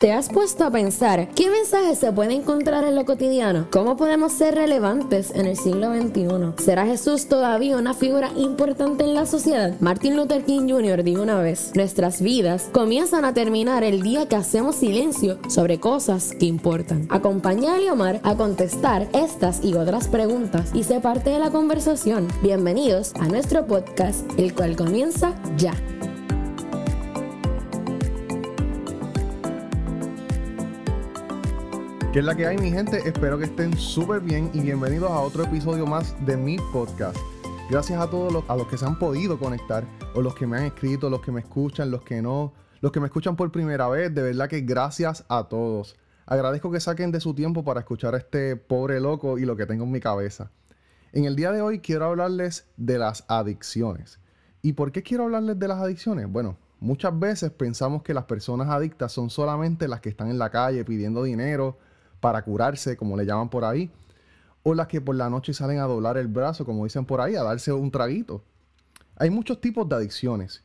¿Te has puesto a pensar qué mensajes se puede encontrar en lo cotidiano? ¿Cómo podemos ser relevantes en el siglo XXI? ¿Será Jesús todavía una figura importante en la sociedad? Martin Luther King Jr. dijo una vez, nuestras vidas comienzan a terminar el día que hacemos silencio sobre cosas que importan. Acompaña a Leomar a contestar estas y otras preguntas y sé parte de la conversación. Bienvenidos a nuestro podcast, el cual comienza ya. ¿Qué es la que hay, mi gente? Espero que estén súper bien y bienvenidos a otro episodio más de mi podcast. Gracias a todos los, a los que se han podido conectar, o los que me han escrito, los que me escuchan, los que no, los que me escuchan por primera vez. De verdad que gracias a todos. Agradezco que saquen de su tiempo para escuchar a este pobre loco y lo que tengo en mi cabeza. En el día de hoy quiero hablarles de las adicciones. ¿Y por qué quiero hablarles de las adicciones? Bueno, muchas veces pensamos que las personas adictas son solamente las que están en la calle pidiendo dinero para curarse, como le llaman por ahí, o las que por la noche salen a doblar el brazo, como dicen por ahí, a darse un traguito. Hay muchos tipos de adicciones.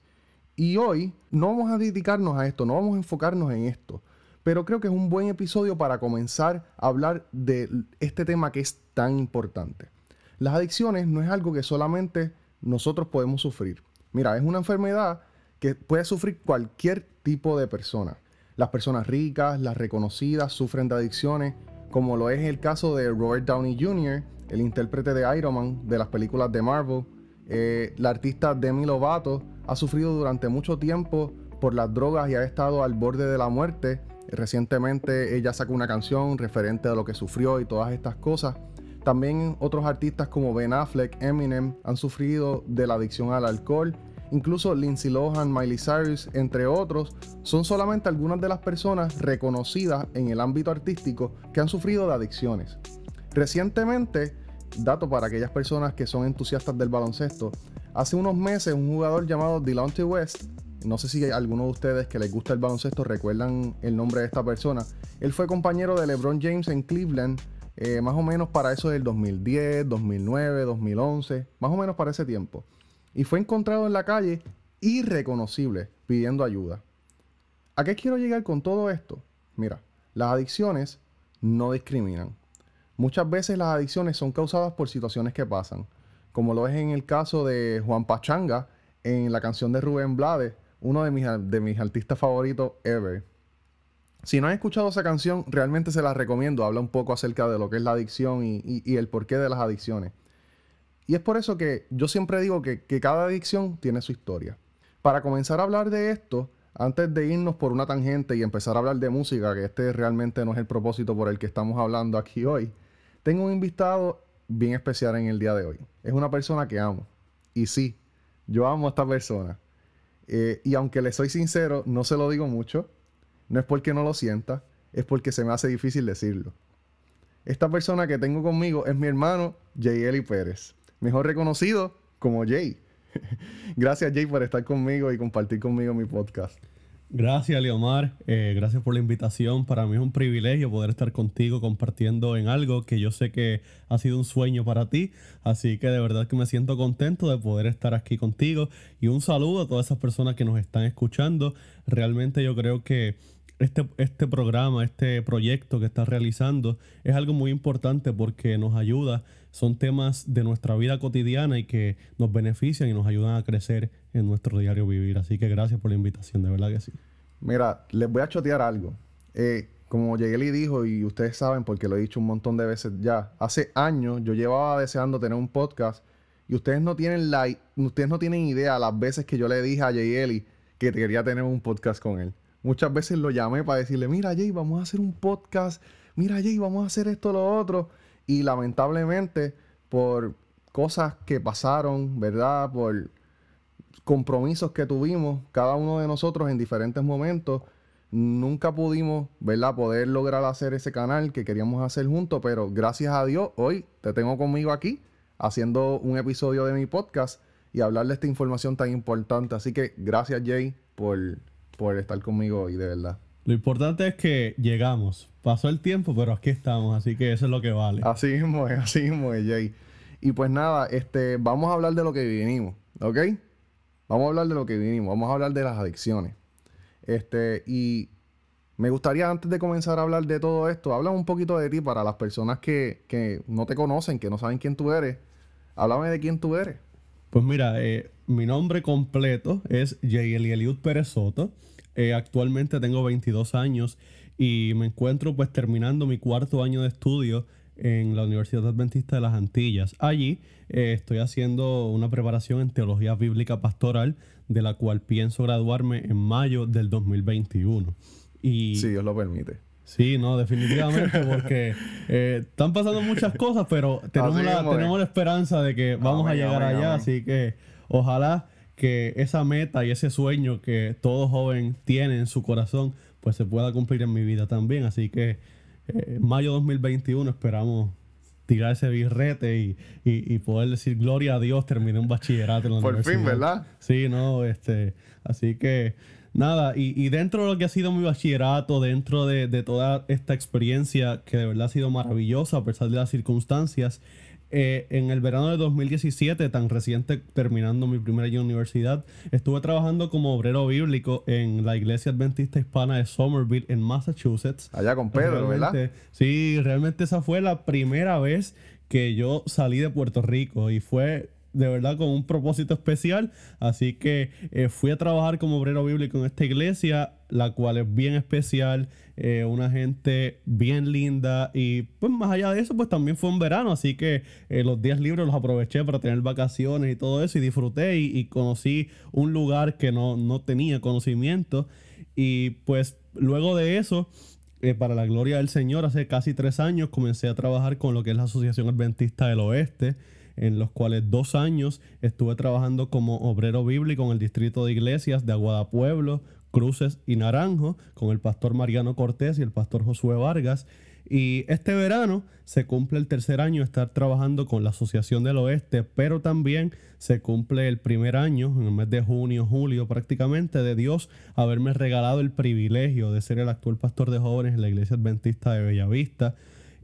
Y hoy no vamos a dedicarnos a esto, no vamos a enfocarnos en esto. Pero creo que es un buen episodio para comenzar a hablar de este tema que es tan importante. Las adicciones no es algo que solamente nosotros podemos sufrir. Mira, es una enfermedad que puede sufrir cualquier tipo de persona. Las personas ricas, las reconocidas, sufren de adicciones, como lo es el caso de Robert Downey Jr., el intérprete de Iron Man de las películas de Marvel. Eh, la artista Demi Lovato ha sufrido durante mucho tiempo por las drogas y ha estado al borde de la muerte. Recientemente ella sacó una canción referente a lo que sufrió y todas estas cosas. También otros artistas como Ben Affleck, Eminem han sufrido de la adicción al alcohol Incluso Lindsay Lohan, Miley Cyrus, entre otros, son solamente algunas de las personas reconocidas en el ámbito artístico que han sufrido de adicciones. Recientemente, dato para aquellas personas que son entusiastas del baloncesto, hace unos meses un jugador llamado Delonte West, no sé si alguno de ustedes que les gusta el baloncesto recuerdan el nombre de esta persona, él fue compañero de LeBron James en Cleveland, eh, más o menos para eso del 2010, 2009, 2011, más o menos para ese tiempo y fue encontrado en la calle irreconocible pidiendo ayuda. ¿A qué quiero llegar con todo esto? Mira, las adicciones no discriminan. Muchas veces las adicciones son causadas por situaciones que pasan, como lo es en el caso de Juan Pachanga en la canción de Rubén Blades, uno de mis, de mis artistas favoritos ever. Si no han escuchado esa canción, realmente se la recomiendo. Habla un poco acerca de lo que es la adicción y, y el porqué de las adicciones. Y es por eso que yo siempre digo que, cada adicción tiene su historia. Para comenzar a hablar de esto, antes de irnos por una tangente y empezar a hablar de música, que este realmente no es el propósito por el que estamos hablando aquí hoy, tengo un invitado bien especial en el día de hoy. Es una persona que amo. Y sí, yo amo a esta persona. Eh, y aunque le soy sincero, no se lo digo mucho. No es porque no lo sienta, es porque se me hace difícil decirlo. Esta persona que tengo conmigo es mi hermano Jay Eli Pérez mejor reconocido como Jay. gracias Jay por estar conmigo y compartir conmigo mi podcast. Gracias, Leomar. Eh, gracias por la invitación. Para mí es un privilegio poder estar contigo compartiendo en algo que yo sé que ha sido un sueño para ti. Así que de verdad que me siento contento de poder estar aquí contigo. Y un saludo a todas esas personas que nos están escuchando. Realmente yo creo que este, este programa, este proyecto que estás realizando es algo muy importante porque nos ayuda, son temas de nuestra vida cotidiana y que nos benefician y nos ayudan a crecer en nuestro diario vivir. Así que gracias por la invitación, de verdad que sí. Mira, les voy a chotear algo. Eh, como Yegeli dijo, y ustedes saben porque lo he dicho un montón de veces ya, hace años yo llevaba deseando tener un podcast y ustedes no tienen la, ustedes no tienen idea las veces que yo le dije a Yegeli que quería tener un podcast con él. Muchas veces lo llamé para decirle, mira Jay, vamos a hacer un podcast, mira Jay, vamos a hacer esto, lo otro. Y lamentablemente, por cosas que pasaron, ¿verdad? Por compromisos que tuvimos, cada uno de nosotros en diferentes momentos, nunca pudimos, ¿verdad? Poder lograr hacer ese canal que queríamos hacer juntos, pero gracias a Dios, hoy te tengo conmigo aquí haciendo un episodio de mi podcast y hablar de esta información tan importante. Así que gracias Jay por por estar conmigo hoy, de verdad. Lo importante es que llegamos. Pasó el tiempo, pero aquí estamos, así que eso es lo que vale. Así mismo es, así mismo es, Jay. Y pues nada, este, vamos a hablar de lo que vinimos, ¿ok? Vamos a hablar de lo que vinimos, vamos a hablar de las adicciones. Este, y Me gustaría antes de comenzar a hablar de todo esto, habla un poquito de ti para las personas que, que no te conocen, que no saben quién tú eres. Háblame de quién tú eres. Pues mira, eh, mi nombre completo es J. Eliud Pérez Soto. Eh, actualmente tengo 22 años y me encuentro pues terminando mi cuarto año de estudio en la Universidad Adventista de las Antillas. Allí eh, estoy haciendo una preparación en teología bíblica pastoral, de la cual pienso graduarme en mayo del 2021. Y, si Dios lo permite. Sí, no, definitivamente, porque eh, están pasando muchas cosas, pero tenemos, la, tenemos la esperanza de que vamos a llegar allá, así que ojalá que esa meta y ese sueño que todo joven tiene en su corazón, pues se pueda cumplir en mi vida también. Así que eh, mayo 2021 esperamos tirar ese birrete y, y, poder decir gloria a Dios, terminé un bachillerato en la Por fin, ¿verdad? Sí, no, este, así que nada, y, y, dentro de lo que ha sido mi bachillerato, dentro de, de, toda esta experiencia que de verdad ha sido maravillosa a pesar de las circunstancias, eh, en el verano de 2017, tan reciente terminando mi primer año de universidad, estuve trabajando como obrero bíblico en la iglesia adventista hispana de Somerville, en Massachusetts. Allá con Pedro, ¿verdad? Sí, realmente esa fue la primera vez que yo salí de Puerto Rico y fue de verdad con un propósito especial. Así que eh, fui a trabajar como obrero bíblico en esta iglesia, la cual es bien especial, eh, una gente bien linda. Y pues más allá de eso, pues también fue un verano, así que eh, los días libres los aproveché para tener vacaciones y todo eso y disfruté y, conocí un lugar que no, no tenía conocimiento. Y pues luego de eso para la gloria del Señor, hace casi tres años comencé a trabajar con lo que es la Asociación Adventista del Oeste en los cuales dos años estuve trabajando como obrero bíblico en el distrito de iglesias de Aguada Pueblo, Cruces y Naranjo, con el pastor Mariano Cortés y el pastor Josué Vargas. Y este verano se cumple el tercer año de estar trabajando con la Asociación del Oeste, pero también se cumple el primer año, en el mes de junio, julio prácticamente, de Dios haberme regalado el privilegio de ser el actual pastor de jóvenes en la Iglesia Adventista de Bellavista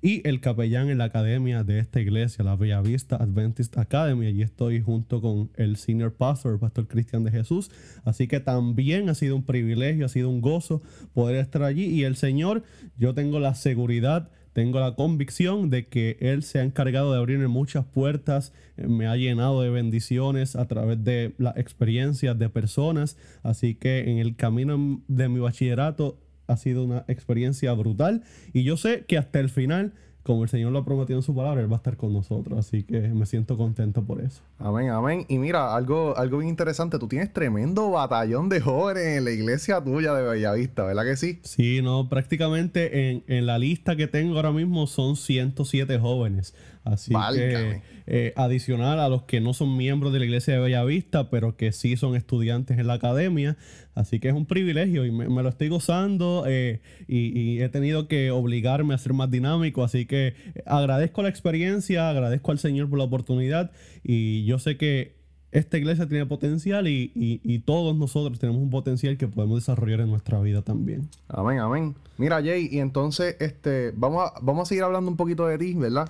y el capellán en la academia de esta iglesia, la Bellavista Adventist Academy. Allí estoy junto con el senior pastor, pastor Cristian de Jesús. Así que también ha sido un privilegio, ha sido un gozo poder estar allí. Y el Señor, yo tengo la seguridad tengo la convicción de que Él se ha encargado de abrirme muchas puertas, me ha llenado de bendiciones a través de las experiencias de personas. Así que en el camino de mi bachillerato ha sido una experiencia brutal y yo sé que hasta el final, como el Señor lo ha prometido en su palabra, Él va a estar con nosotros, así que me siento contento por eso. Amén, amén. Y mira, algo, algo bien interesante, tú tienes tremendo batallón de jóvenes en la iglesia tuya de Bellavista, ¿verdad que sí? Sí, no, prácticamente en, en la lista que tengo ahora mismo son 107 jóvenes. Así que eh, adicional a los que no son miembros de la iglesia de Bellavista, pero que sí son estudiantes en la academia. Así que es un privilegio y me, lo estoy gozando eh, y, he tenido que obligarme a ser más dinámico. Así que eh, agradezco la experiencia, agradezco al Señor por la oportunidad y yo sé que esta iglesia tiene potencial y, y, todos nosotros tenemos un potencial que podemos desarrollar en nuestra vida también. Amén, amén. Mira, Jay, y entonces este, vamos, a, vamos a seguir hablando un poquito de ti, ¿verdad?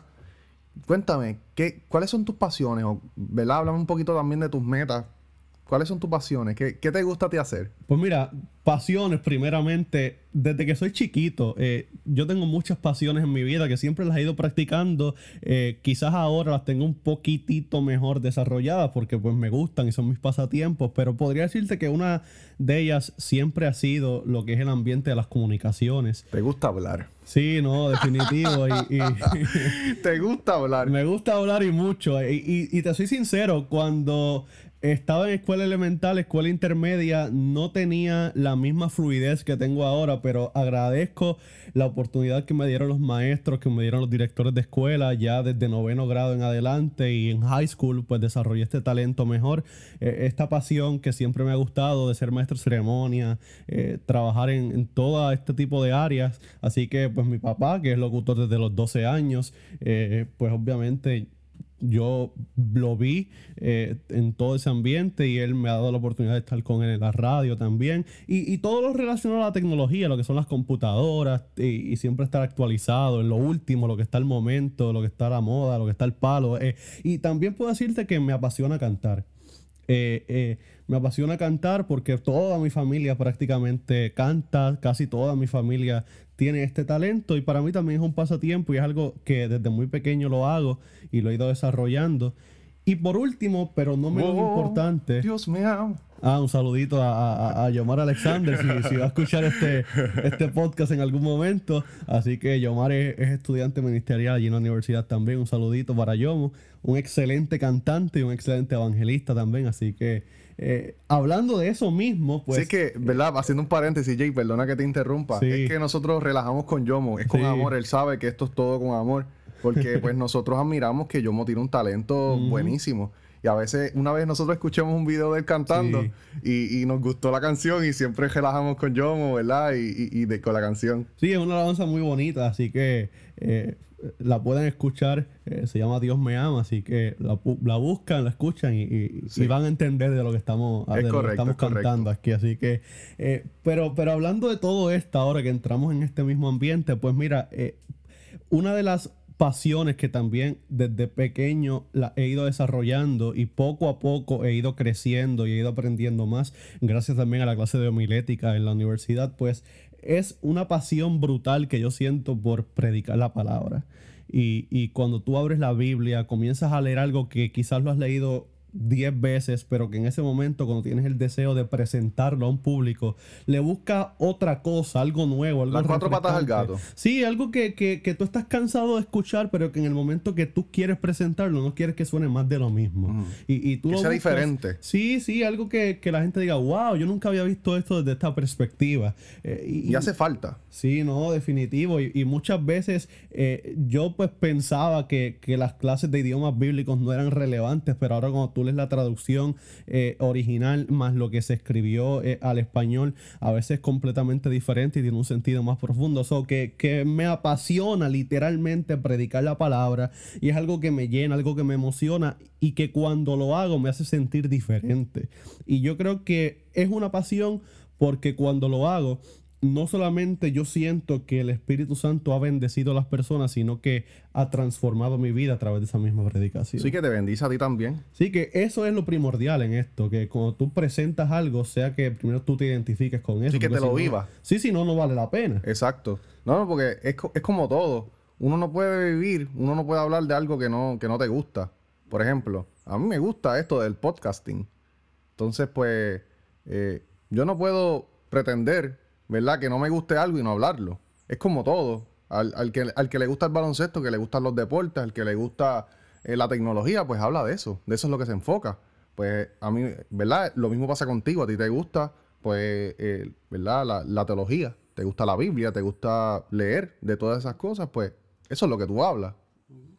Cuéntame, ¿qué, ¿cuáles son tus pasiones? O, ¿Verdad? Háblame un poquito también de tus metas. ¿Cuáles son tus pasiones? ¿Qué, ¿Qué, te gusta a ti hacer? Pues mira, pasiones primeramente, desde que soy chiquito, eh, yo tengo muchas pasiones en mi vida que siempre las he ido practicando. Eh, quizás ahora las tengo un poquitito mejor desarrolladas porque pues me gustan y son mis pasatiempos, pero podría decirte que una de ellas siempre ha sido lo que es el ambiente de las comunicaciones. ¿Te gusta hablar? Sí, no, definitivo. y, ¿Te gusta hablar? Me gusta hablar y mucho. Y, y te soy sincero, cuando estaba en escuela elemental, escuela intermedia, no tenía la misma fluidez que tengo ahora, pero agradezco la oportunidad que me dieron los maestros, que me dieron los directores de escuela, ya desde noveno grado en adelante y en high school, pues desarrollé este talento mejor, eh, esta pasión que siempre me ha gustado de ser maestro de ceremonia, eh, trabajar en, en, todo este tipo de áreas. Así que pues mi papá, que es locutor desde los 12 años, eh, pues obviamente yo lo vi eh, en todo ese ambiente y él me ha dado la oportunidad de estar con él en la radio también. Y, todo lo relacionado a la tecnología, lo que son las computadoras y, siempre estar actualizado en lo último, lo que está al momento, lo que está la moda, lo que está al palo. Eh. Y también puedo decirte que me apasiona cantar. Eh, me apasiona cantar porque toda mi familia prácticamente canta, casi toda mi familia tiene este talento y para mí también es un pasatiempo y es algo que desde muy pequeño lo hago y lo he ido desarrollando. Y por último, pero no menos importante, Dios mío. Ah, un saludito a, a, a Yomar Alexander, si, si va a escuchar este, este podcast en algún momento. Así que Yomar es, es estudiante ministerial allí en la universidad también. Un saludito para Yomo, un excelente cantante y un excelente evangelista también. Así que eh, hablando de eso mismo, pues... sí, es que, ¿verdad? Haciendo un paréntesis, Jay, perdona que te interrumpa. Sí. Es que nosotros relajamos con Yomo, es con Sí. amor, él sabe que esto es todo con amor. Porque pues nosotros admiramos que Yomo tiene un talento buenísimo. Y a veces, una vez nosotros escuchamos un video de él cantando Sí. y, y nos gustó la canción y siempre relajamos con Yomo, ¿verdad? Y, y- y de, con la canción. Sí, es una alabanza muy bonita, así que eh, la pueden escuchar. eh, se llama Dios me ama, así que la, la buscan, la escuchan y, y- Sí. y van a entender de lo que estamos, Es de lo que correcto, estamos es cantando aquí. Así que, eh, pero, pero hablando de todo esto, ahora que entramos en este mismo ambiente, pues mira, eh, una de las pasiones que también desde pequeño la he ido desarrollando y poco a poco he ido creciendo y he ido aprendiendo más gracias también a la clase de homilética en la universidad pues es una pasión brutal que yo siento por predicar la palabra. Y, y cuando tú abres la Biblia comienzas a leer algo que quizás lo has leído 10 veces, pero que en ese momento, cuando tienes el deseo de presentarlo a un público, le busca otra cosa, algo nuevo, algo Las cuatro patas al gato. Sí, algo que, que, que tú estás cansado de escuchar, pero que en el momento que tú quieres presentarlo, no quieres que suene más de lo mismo. Ujú. y, y tú Que sea buscas- diferente. Sí, sí, algo que, que la gente diga, wow, yo nunca había visto esto desde esta perspectiva. Eh, y, Y hace falta. Sí, no, definitivo. Y, y muchas veces eh, yo pues pensaba que, que las clases de idiomas bíblicos no eran relevantes, pero ahora cuando tú lees la traducción eh, original más lo que se escribió eh, al español, a veces es completamente diferente y tiene un sentido más profundo. So, que, que me apasiona literalmente predicar la palabra y es algo que me llena, algo que me emociona y que cuando lo hago me hace sentir diferente. Y yo creo que es una pasión porque cuando lo hago, no solamente yo siento que el Espíritu Santo ha bendecido a las personas, sino que ha transformado mi vida a través de esa misma predicación. Sí que te bendice a ti también. Sí, que eso es lo primordial en esto, que cuando tú presentas algo, sea que primero tú te identifiques con eso. Sí, que te lo no- vivas. Sí, si no, no vale la pena. Exacto. No, no, porque es, es como todo. Uno no puede vivir, uno no puede hablar de algo que no, que no te gusta. Por ejemplo, a mí me gusta esto del podcasting. Entonces, pues, eh, yo no puedo pretender, ¿verdad?, que no me guste algo y no hablarlo. Es como todo. Al, al que, al que le gusta el baloncesto, que le gustan los deportes, al que le gusta eh, la tecnología, pues habla de eso. De eso es lo que se enfoca. Pues a mí, ¿verdad? Lo mismo pasa contigo. A ti te gusta, pues, eh, ¿verdad? La, la teología. Te gusta la Biblia, te gusta leer de todas esas cosas, pues eso es lo que tú hablas.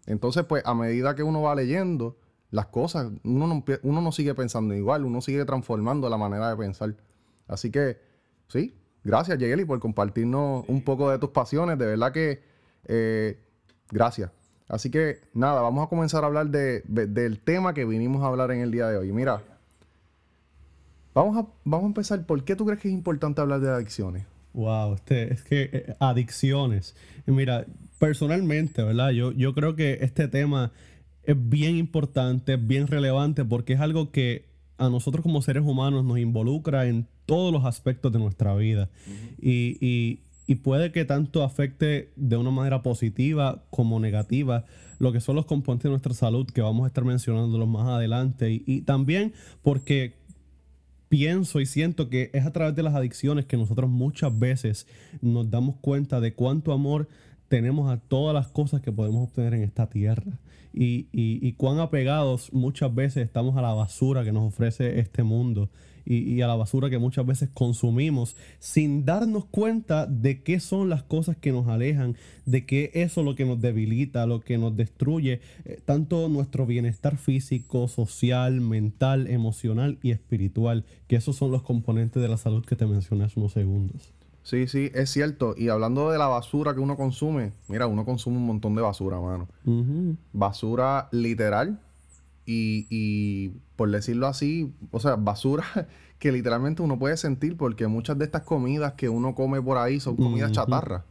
Entonces, pues a medida que uno va leyendo las cosas, uno no, uno no sigue pensando igual, uno sigue transformando la manera de pensar. Así que, sí, gracias, Yegeli, por compartirnos un poco de tus pasiones. De verdad que, eh, gracias. Así que, nada, vamos a comenzar a hablar de- de- del tema que vinimos a hablar en el día de hoy. Mira, vamos a, vamos a empezar. ¿Por qué tú crees que es importante hablar de adicciones? Wow, este, es que eh, adicciones. Mira, personalmente, ¿verdad? Yo, yo creo que este tema es bien importante, es bien relevante, porque es algo que a nosotros como seres humanos nos involucra en todos los aspectos de nuestra vida. y, y- y puede que tanto afecte de una manera positiva como negativa lo que son los componentes de nuestra salud, que vamos a estar mencionándolos más adelante. y- y también porque pienso y siento que es a través de las adicciones que nosotros muchas veces nos damos cuenta de cuánto amor tenemos a todas las cosas que podemos obtener en esta tierra. Y, y- y cuán apegados muchas veces estamos a la basura que nos ofrece este mundo y, y a la basura que muchas veces consumimos sin darnos cuenta de qué son las cosas que nos alejan, de qué eso es lo que nos debilita, lo que nos destruye, eh, tanto nuestro bienestar físico, social, mental, emocional y espiritual, que esos son los componentes de la salud que te mencioné hace unos segundos. Sí, sí, es cierto. Y hablando de la basura que uno consume, mira, uno consume un montón de basura, mano. Basura literal y, y por decirlo así, o sea, basura que literalmente uno puede sentir porque muchas de estas comidas que uno come por ahí son comidas Ujú. chatarra.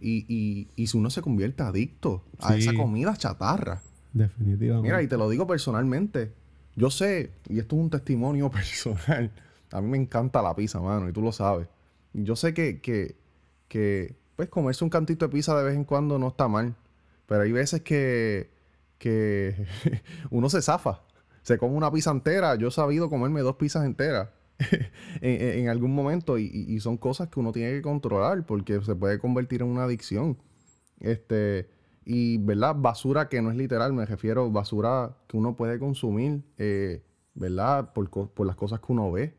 Y, y, y si uno se convierte adicto a esa comida chatarra. Definitivamente. Mira, y te lo digo personalmente. Yo sé, y esto es un testimonio personal, a mí me encanta la pizza, mano, y tú lo sabes. Yo sé que, que, que pues comerse un cantito de pizza de vez en cuando no está mal, pero hay veces que, que uno se zafa, se come una pizza entera. Yo he sabido comerme dos pizzas enteras en, algún momento y, son cosas que uno tiene que controlar porque se puede convertir en una adicción. Este, y, ¿verdad? Basura que no es literal, me refiero basura que uno puede consumir, eh, ¿verdad? Por, por, las cosas que uno ve.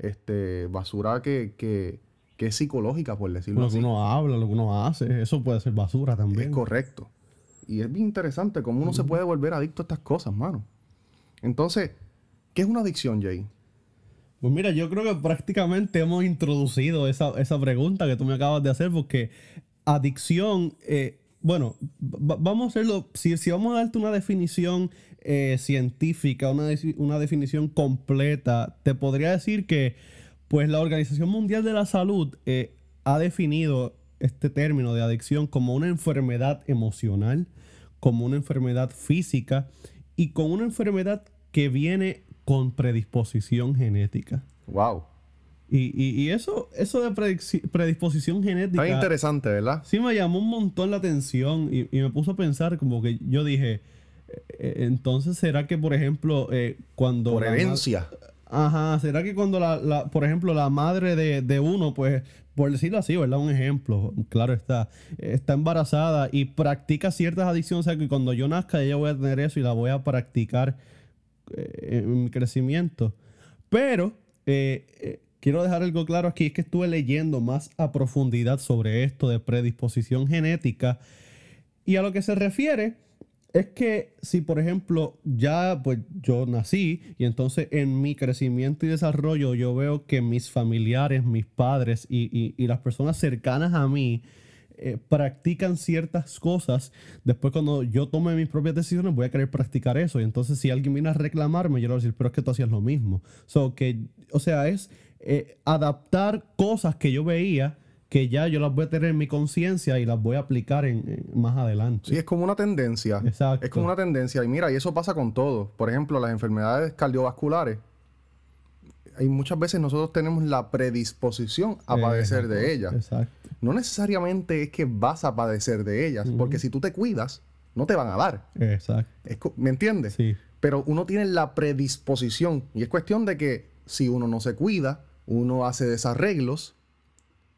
Este, basura que, que, que, es psicológica, por decirlo así. Lo que uno habla, lo que uno hace, eso puede ser basura también. Es correcto. Y es bien interesante cómo uno se puede volver adicto a estas cosas, mano. Entonces, ¿qué es una adicción, Jay? Pues mira, yo creo que prácticamente hemos introducido esa, pregunta que tú me acabas de hacer, porque adicción, eh, bueno, vamos a hacerlo, si, si, vamos a darte una definición eh, científica, una, una, definición completa, te podría decir que, pues la Organización Mundial de la Salud eh, ha definido este término de adicción como una enfermedad emocional, como una enfermedad física y con una enfermedad que viene con predisposición genética. Wow. Y, eso, eso de predisposición genética. Está interesante, ¿verdad? Sí, me llamó un montón la atención y, me puso a pensar, como que yo dije, entonces, ¿será que, por ejemplo, eh, cuando. Por herencia. Ajá, ¿será que cuando, la, por ejemplo, la madre de, de, uno, pues, por decirlo así, ¿verdad? Un ejemplo, claro está, está embarazada y practica ciertas adicciones, o sea, que cuando yo nazca ella voy a tener eso y la voy a practicar eh, en mi crecimiento. Pero eh, eh, quiero dejar algo claro aquí, es que estuve leyendo más a profundidad sobre esto de predisposición genética y a lo que se refiere es que si por ejemplo ya pues yo nací y entonces en mi crecimiento y desarrollo yo veo que mis familiares, mis padres y, las personas cercanas a mí eh, practican ciertas cosas, después cuando yo tome mis propias decisiones voy a querer practicar eso y entonces si alguien viene a reclamarme yo le voy a decir, pero es que tú hacías lo mismo. So, que, o sea, es eh, adaptar cosas que yo veía que ya yo las voy a tener en mi conciencia y las voy a aplicar en, más adelante. Sí, es como una tendencia. Exacto. Es como una tendencia. Y mira, y eso pasa con todo. Por ejemplo, las enfermedades cardiovasculares. Hay muchas veces nosotros tenemos la predisposición a padecer de ellas. Exacto. No necesariamente es que vas a padecer de ellas, porque si tú te cuidas, no te van a dar. Exacto. ¿Me entiendes? Sí. Pero uno tiene la predisposición y es cuestión de que si uno no se cuida, uno hace desarreglos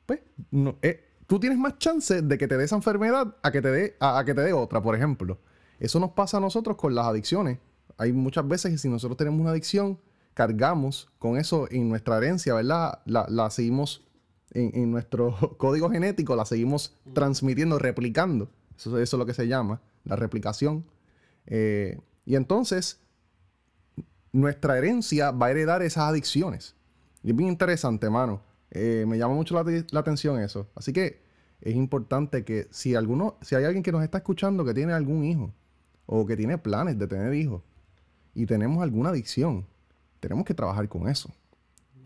pues, no, eh, tú tienes más chance de que te dé esa enfermedad a que te dé a, que te dé otra, por ejemplo. Eso nos pasa a nosotros con las adicciones. Hay muchas veces que si nosotros tenemos una adicción, cargamos con eso en nuestra herencia, ¿verdad? La, seguimos en, nuestro código genético, la seguimos transmitiendo, replicando. Eso, es lo que se llama, la replicación. Eh, y entonces, nuestra herencia va a heredar esas adicciones. Y es bien interesante, hermano. Eh, me llama mucho la, atención eso. Así que es importante que si alguno, si hay alguien que nos está escuchando que tiene algún hijo o que tiene planes de tener hijos y tenemos alguna adicción, tenemos que trabajar con eso.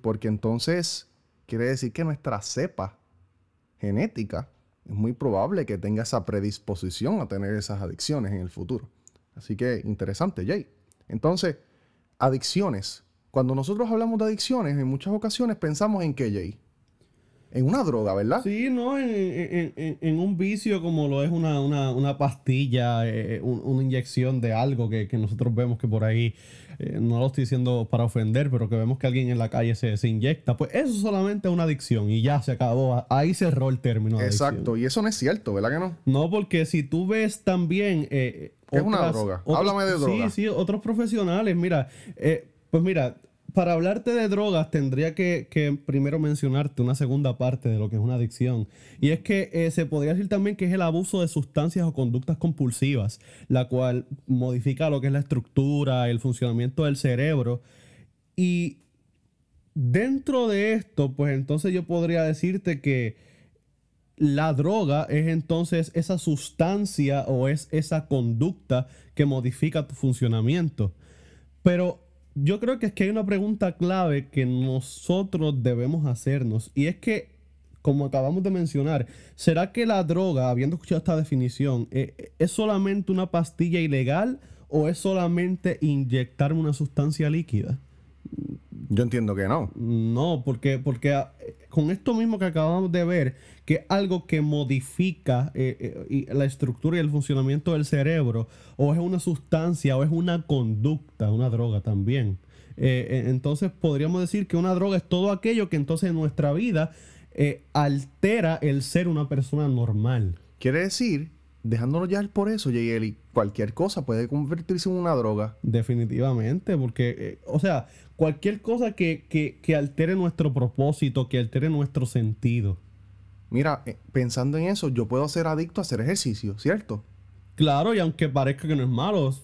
Porque entonces quiere decir que nuestra cepa genética es muy probable que tenga esa predisposición a tener esas adicciones en el futuro. Así que interesante, Jay. Entonces, adicciones cuando nosotros hablamos de adicciones, en muchas ocasiones pensamos en qué, Jay. En una droga, ¿verdad? Sí, no, en, un vicio como lo es una, pastilla, eh, una inyección de algo que, nosotros vemos que por ahí, eh, no lo estoy diciendo para ofender, pero que vemos que alguien en la calle se, inyecta, pues eso solamente es una adicción y ya se acabó, ahí cerró el término. De Exacto, y eso no es cierto, ¿verdad que no? No, porque si tú ves también... Eh, ¿Qué es una droga? Háblame de droga. Sí, sí, otros profesionales, mira, pues mira, para hablarte de drogas tendría que, primero mencionarte una segunda parte de lo que es una adicción. Y es que eh, se podría decir también que es el abuso de sustancias o conductas compulsivas, la cual modifica lo que es la estructura, el funcionamiento del cerebro. Y dentro de esto, pues entonces yo podría decirte que la droga es entonces esa sustancia o es esa conducta que modifica tu funcionamiento. Pero yo creo que es que hay una pregunta clave que nosotros debemos hacernos y es que, como acabamos de mencionar, ¿será que la droga, habiendo escuchado esta definición, eh, es solamente una pastilla ilegal o es solamente inyectarme una sustancia líquida? Yo entiendo que no. No, porque, porque ah, con esto mismo que acabamos de ver, que es algo que modifica eh, eh, la estructura y el funcionamiento del cerebro, o es una sustancia, o es una conducta, una droga también. Eh, entonces podríamos decir que una droga es todo aquello que entonces en nuestra vida altera el ser una persona normal. Quiere decir dejándonos ya por eso, y cualquier cosa puede convertirse en una droga. Definitivamente, porque, eh, o sea, cualquier cosa que, altere nuestro propósito, que altere nuestro sentido. Mira, eh, pensando en eso, yo puedo ser adicto a hacer ejercicio, ¿cierto? Claro, y aunque parezca que no es malo,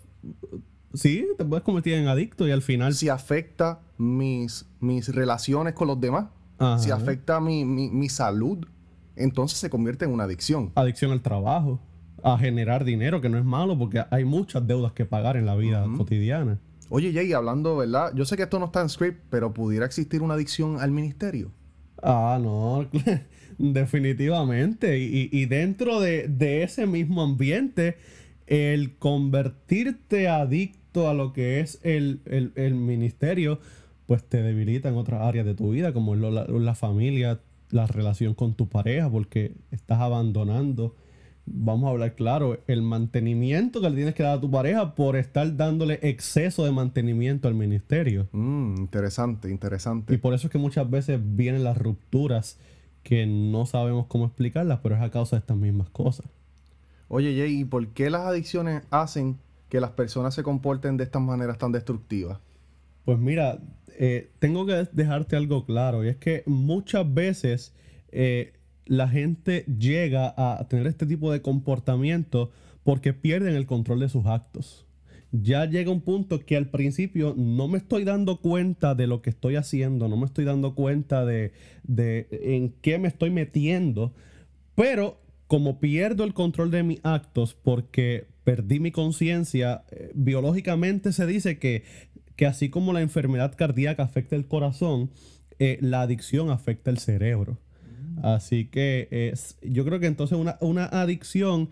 sí, te puedes convertir en adicto y al final... Si afecta mis, mis relaciones con los demás, si afecta mi, mi salud, entonces se convierte en una adicción. Adicción al trabajo a generar dinero, que no es malo porque hay muchas deudas que pagar en la vida cotidiana. Oye, Jay, hablando, ¿verdad? Yo sé que esto no está en script, pero ¿pudiera existir una adicción al ministerio? Ah, no, definitivamente. Y, dentro de, ese mismo ambiente, el convertirte adicto a lo que es el, ministerio, pues te debilita en otras áreas de tu vida, como la, la familia, la relación con tu pareja, porque estás abandonando vamos a hablar claro, el mantenimiento que le tienes que dar a tu pareja por estar dándole exceso de mantenimiento al ministerio. Mm, interesante, interesante. Y por eso es que muchas veces vienen las rupturas que no sabemos cómo explicarlas, pero es a causa de estas mismas cosas. Oye, Jay, ¿y por qué las adicciones hacen que las personas se comporten de estas maneras tan destructivas? Pues mira, eh, tengo que dejarte algo claro, y es que muchas veces eh, la gente llega a tener este tipo de comportamiento porque pierden el control de sus actos. Ya llega un punto que al principio no me estoy dando cuenta de lo que estoy haciendo, no me estoy dando cuenta de, en qué me estoy metiendo, pero como pierdo el control de mis actos porque perdí mi conciencia, eh, biológicamente se dice que, que, así como la enfermedad cardíaca afecta el corazón, eh, la adicción afecta el cerebro. Así que yo creo que entonces una, adicción,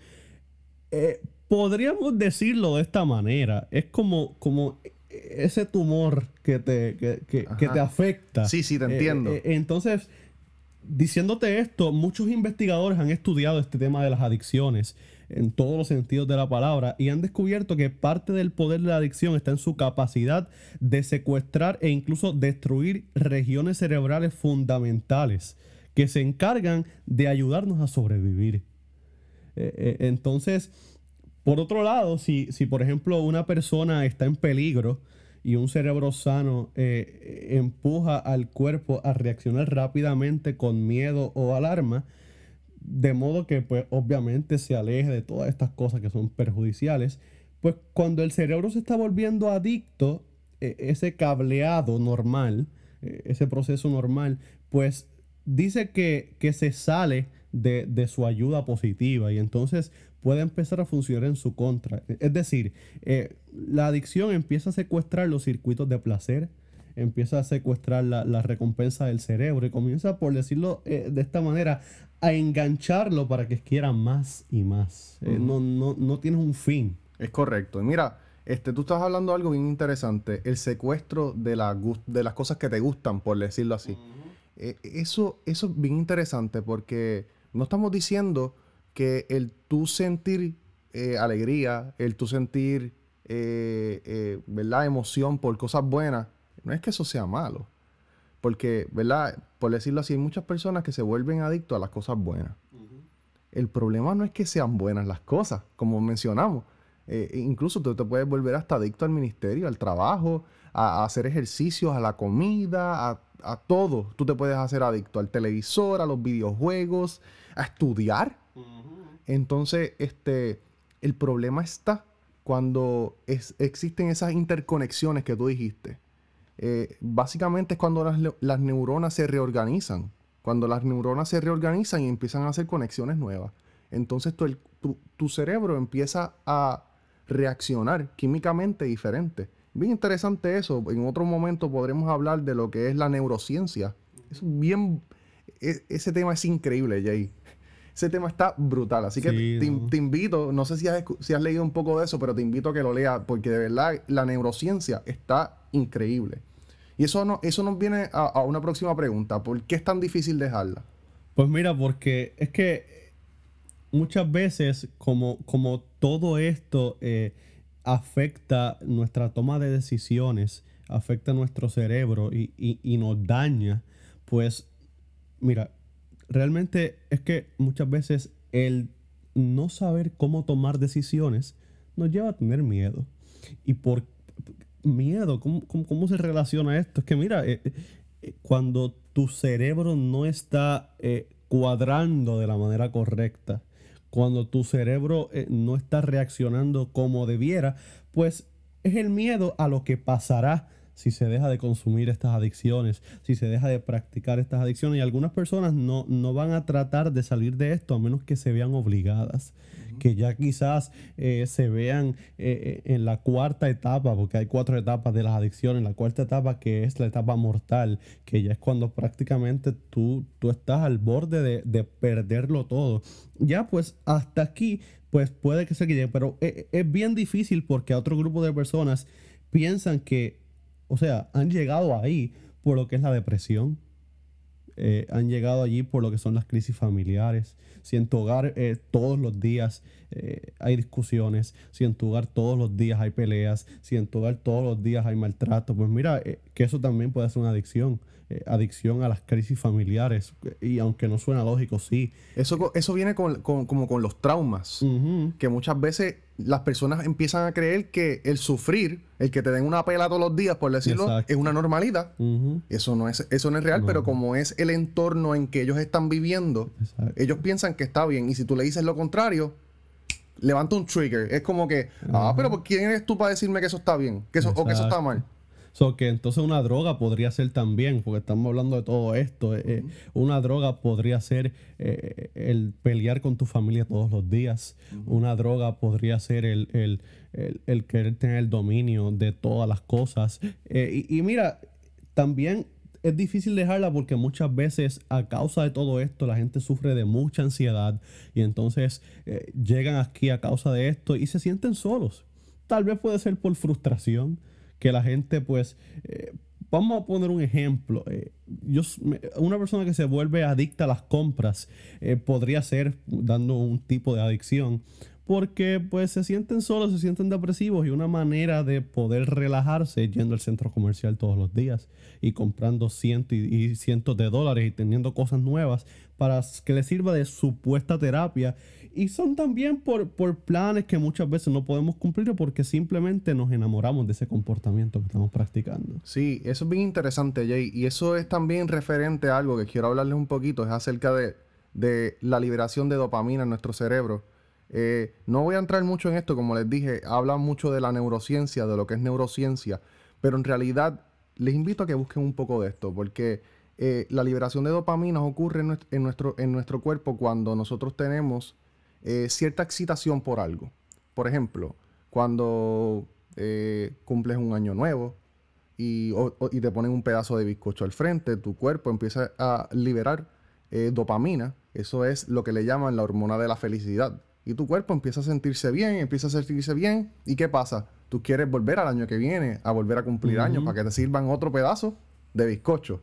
eh, podríamos decirlo de esta manera, es como, como ese tumor que te, que, te afecta. Sí, sí, te eh, entiendo. Eh, entonces, diciéndote esto, muchos investigadores han estudiado este tema de las adicciones en todos los sentidos de la palabra y han descubierto que parte del poder de la adicción está en su capacidad de secuestrar e incluso destruir regiones cerebrales fundamentales que se encargan de ayudarnos a sobrevivir. Eh, eh, entonces, por otro lado, si, si, por ejemplo una persona está en peligro y un cerebro sano eh, empuja al cuerpo a reaccionar rápidamente con miedo o alarma, de modo que pues obviamente se aleje de todas estas cosas que son perjudiciales, pues cuando el cerebro se está volviendo adicto, ese cableado normal, ese proceso normal, pues dice que, se sale de, su ayuda positiva y entonces puede empezar a funcionar en su contra. Es decir, eh, la adicción empieza a secuestrar los circuitos de placer, empieza a secuestrar la, recompensa del cerebro y comienza, por decirlo eh, de esta manera, a engancharlo para que quiera más y más. Eh, no, no, tienes un fin. Es correcto. Mira, este, tú estás hablando de algo bien interesante, el secuestro de, la, de las cosas que te gustan, por decirlo así. Eh, eso, eso es bien interesante porque no estamos diciendo que el tú sentir eh, alegría, el tú sentir, eh, ¿verdad? Emoción por cosas buenas, no es que eso sea malo. Porque, ¿verdad? Por decirlo así, hay muchas personas que se vuelven adictos a las cosas buenas. El problema no es que sean buenas las cosas, como mencionamos. incluso tú te puedes volver hasta adicto al ministerio, al trabajo, a, a hacer ejercicios, a la comida, a a todo. Tú te puedes hacer adicto al televisor, a los videojuegos, a estudiar. Entonces, este, el problema está cuando existen esas interconexiones que tú dijiste. Eh, básicamente es cuando las, neuronas se reorganizan. Cuando las neuronas se reorganizan y empiezan a hacer conexiones nuevas. Entonces tu cerebro empieza a reaccionar químicamente diferente. Bien interesante eso. En otro momento podremos hablar de lo que es la neurociencia. Es bien. E, ese tema es increíble, Jay. ese tema está brutal. Así que Sí, te, no. te invito, no sé si has, si has leído un poco de eso, pero te invito a que lo leas, porque de verdad la neurociencia está increíble. Y eso, no, eso nos viene a, a una próxima pregunta. ¿Por qué es tan difícil dejarla? Pues mira, porque es que muchas veces como, como todo esto eh, afecta nuestra toma de decisiones, afecta nuestro cerebro y, y- y nos daña, pues mira, realmente es que muchas veces el no saber cómo tomar decisiones nos lleva a tener miedo. Y por miedo, ¿cómo, cómo, cómo se relaciona esto? Es que mira, eh, eh, cuando tu cerebro no está eh, cuadrando de la manera correcta, cuando tu cerebro eh, no está reaccionando como debiera, pues es el miedo a lo que pasará si se deja de consumir estas adicciones, si se deja de practicar estas adicciones. Y algunas personas no, no van a tratar de salir de esto a menos que se vean obligadas, que ya quizás eh, se vean eh, eh, en la cuarta etapa, porque hay cuatro etapas de las adicciones, la cuarta etapa que es la etapa mortal, que ya es cuando prácticamente tú, tú estás al borde de, de perderlo todo. Ya pues hasta aquí, pues puede que se llegue, pero es, es bien difícil porque a otro grupo de personas piensan que, o sea, han llegado ahí por lo que es la depresión, eh, han llegado allí por lo que son las crisis familiares. Si en tu hogar eh, todos los días eh, hay discusiones, si en tu hogar todos los días hay peleas, si en tu hogar todos los días hay maltrato, pues mira, eh, que eso también puede ser una adicción. Eh, adicción a las crisis familiares. Y aunque no suena lógico, sí. Eso, eso viene con, con- como con los traumas. Que muchas veces las personas empiezan a creer que el sufrir, el que te den una pela todos los días, por decirlo, Exacto. es una normalidad. Eso no es, eso no es real, No. pero como es el entorno en que ellos están viviendo, Exacto. ellos piensan que está bien. Y si tú le dices lo contrario, levanta un trigger. Es como que, ah, pero ¿por ¿quién eres tú para decirme que eso está bien? Que eso, o que eso está mal. So que entonces una droga podría ser también, porque estamos hablando de todo esto. eh, eh, una droga podría ser eh, el pelear con tu familia todos los días. Una droga podría ser el, el- el- el querer tener el dominio de todas las cosas. Eh, y, y mira, también es difícil dejarla porque muchas veces a causa de todo esto la gente sufre de mucha ansiedad y entonces eh, llegan aquí a causa de esto y se sienten solos. Tal vez puede ser por frustración que la gente pues... eh, Vamos a poner un ejemplo. eh, yo, una persona que se vuelve adicta a las compras eh, podría ser dando un tipo de adicción porque pues se sienten solos, se sienten depresivos y una manera de poder relajarse yendo al centro comercial todos los días y comprando cientos y, cientos de dólares y teniendo cosas nuevas para que les sirva de supuesta terapia y son también por, por planes que muchas veces no podemos cumplir porque simplemente nos enamoramos de ese comportamiento que estamos practicando. Sí, eso es bien interesante, Jay. Y eso es también referente a algo que quiero hablarles un poquito. Es acerca de, de la liberación de dopamina en nuestro cerebro. Eh, no voy a entrar mucho en esto, como les dije, habla mucho de la neurociencia, de lo que es neurociencia, pero en realidad les invito a que busquen un poco de esto, porque eh, la liberación de dopamina ocurre en nuestro, cuerpo cuando nosotros tenemos eh, cierta excitación por algo. Por ejemplo, cuando cumples un año nuevo, y, te ponen un pedazo de bizcocho al frente, tu cuerpo empieza a liberar dopamina. Eso es lo que le llaman la hormona de la felicidad. Y tu cuerpo empieza a sentirse bien, empieza a sentirse bien. ¿Y qué pasa? Tú quieres volver al año que viene, a volver a cumplir Ujú. años para que te sirvan otro pedazo de bizcocho.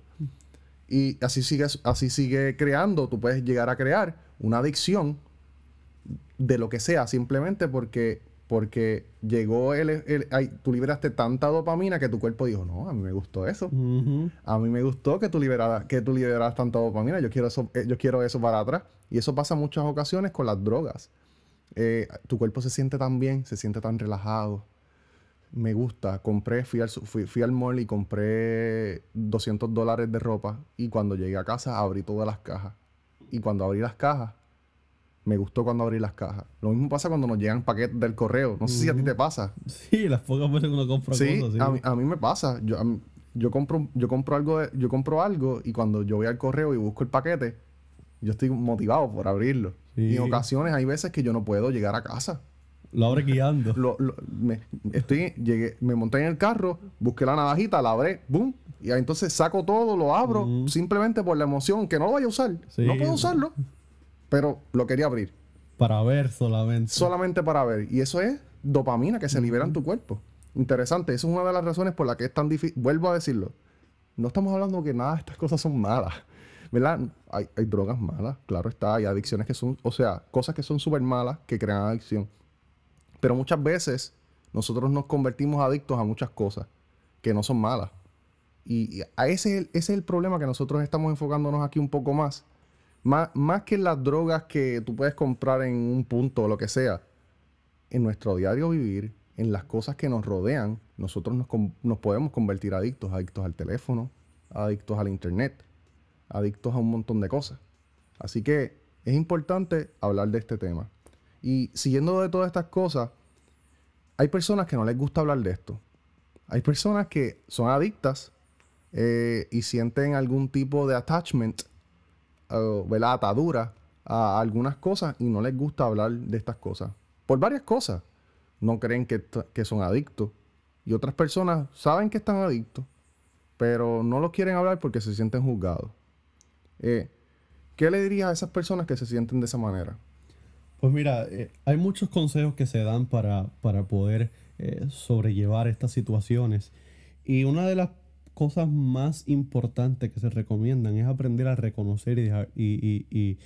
Y así sigue, así sigue creando, tú puedes llegar a crear una adicción de lo que sea, simplemente porque, porque llegó el, el- ay, tú liberaste tanta dopamina que tu cuerpo dijo, no, a mí me gustó eso. A mí me gustó que tú liberaras, que tú liberaras tanta dopamina. Yo quiero eso, eh, yo quiero eso para atrás. Y eso pasa en muchas ocasiones con las drogas. Eh, tu cuerpo se siente tan bien, se siente tan relajado. Me gusta. Compré, fui al, fui, fui al mall y compré 200 dólares de ropa. Y cuando llegué a casa abrí todas las cajas. Y cuando abrí las cajas, me gustó cuando abrí las cajas. Lo mismo pasa cuando nos llegan paquetes del correo. No sé si a ti te pasa. Sí, las pocas veces que uno compra Sí, cosas. sí. A, mí, a mí me pasa. Yo, mí- yo compro, yo compro algo, de- yo compro algo y cuando yo voy al correo y busco el paquete, yo estoy motivado por abrirlo. Sí. Y en ocasiones hay veces que yo no puedo llegar a casa. Lo abre guiando. Lo- lo- me, estoy, llegué, me monté en el carro, busqué la navajita, la abrí, boom, y entonces saco todo, lo abro, simplemente por la emoción, que no lo vaya a usar. Sí. No puedo usarlo. pero lo quería abrir. Para ver solamente. Solamente para ver. Y eso es dopamina que se libera en tu cuerpo. Interesante. Esa es una de las razones por las que es tan difícil. Vuelvo a decirlo. No estamos hablando que nada de estas cosas son malas. ¿Verdad? Hay, drogas malas, claro está. Hay adicciones que son, o sea, cosas que son súper malas que crean adicción. Pero muchas veces nosotros nos convertimos adictos a muchas cosas que no son malas. Y, a ese, es el problema que nosotros estamos enfocándonos aquí un poco más. Más, más que las drogas que tú puedes comprar en un punto o lo que sea. En nuestro diario vivir, en las cosas que nos rodean, nosotros nos, nos podemos convertir adictos. Adictos al teléfono, adictos al internet, adictos a un montón de cosas. Así que es importante hablar de este tema. Y siguiendo de todas estas cosas, hay personas que no les gusta hablar de esto. Hay personas que son adictas eh, y sienten algún tipo de attachment, uh, atadura a algunas cosas y no les gusta hablar de estas cosas. Por varias cosas. No creen que, son adictos. Y otras personas saben que están adictos, pero no lo quieren hablar porque se sienten juzgados. Eh, ¿Qué le dirías a esas personas que se sienten de esa manera? Pues mira, eh, hay muchos consejos que se dan para, para poder eh, sobrellevar estas situaciones. Y una de las cosas más importantes que se recomiendan es aprender a reconocer y,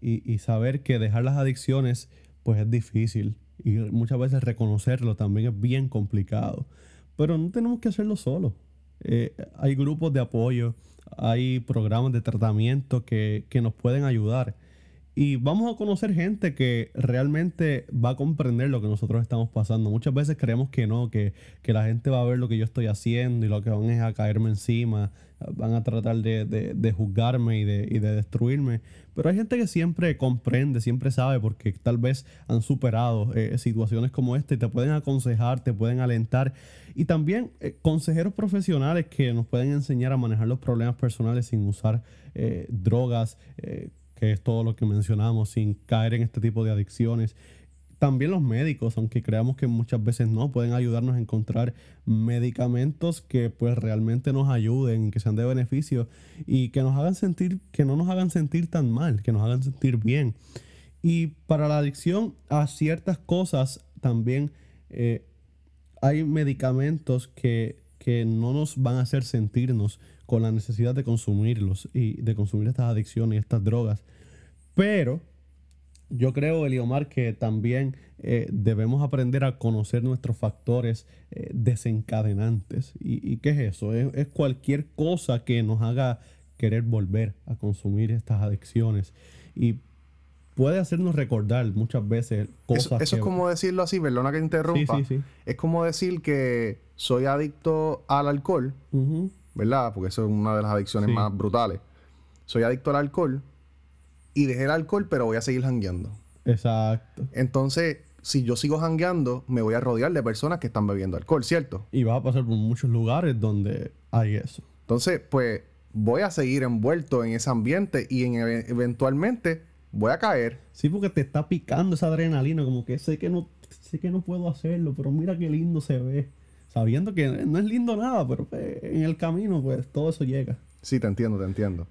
y, saber que dejar las adicciones pues es difícil. Y muchas veces reconocerlo también es bien complicado. Pero no tenemos que hacerlo solo. Eh, hay grupos de apoyo, hay programas de tratamiento que, que nos pueden ayudar. Y vamos a conocer gente que realmente va a comprender lo que nosotros estamos pasando. Muchas veces creemos que no, que, la gente va a ver lo que yo estoy haciendo y lo que van es a caerme encima, van a tratar de, juzgarme y de, y de destruirme. Pero hay gente que siempre comprende, siempre sabe, porque tal vez han superado eh, situaciones como esta y te pueden aconsejar, te pueden alentar. Y también eh, consejeros profesionales que nos pueden enseñar a manejar los problemas personales sin usar eh, drogas que es todo lo que mencionamos, sin caer en este tipo de adicciones. También los médicos, aunque creamos que muchas veces no, pueden ayudarnos a encontrar medicamentos que pues realmente nos ayuden, que sean de beneficio y que nos hagan sentir, que no nos hagan sentir tan mal, que nos hagan sentir bien. Y para la adicción a ciertas cosas también eh, hay medicamentos que, que no nos van a hacer sentirnos con la necesidad de consumirlos y de consumir estas adicciones y estas drogas. Pero yo creo, Eliomar, que también eh, debemos aprender a conocer nuestros factores eh, desencadenantes. ¿Y, qué es eso? Es, cualquier cosa que nos haga querer volver a consumir estas adicciones. Y puede hacernos recordar muchas veces cosas. Eso, es como decirlo así, perdona que interrumpa. Sí, sí, sí. Es como decir que soy adicto al alcohol. ¿verdad? Porque eso es una de las adicciones más brutales. Soy adicto al alcohol y dejé el alcohol, pero voy a seguir jangueando. Exacto. Entonces, si yo sigo jangueando, me voy a rodear de personas que están bebiendo alcohol, ¿cierto? Y vas a pasar por muchos lugares donde hay eso. Entonces, pues voy a seguir envuelto en ese ambiente y en, eventualmente voy a caer. Sí, porque te está picando esa adrenalina, como que sé que no sé que no puedo hacerlo, pero mira qué lindo se ve sabiendo que no es lindo nada, pero pues, en el camino, pues todo eso llega. Sí, te entiendo, te entiendo.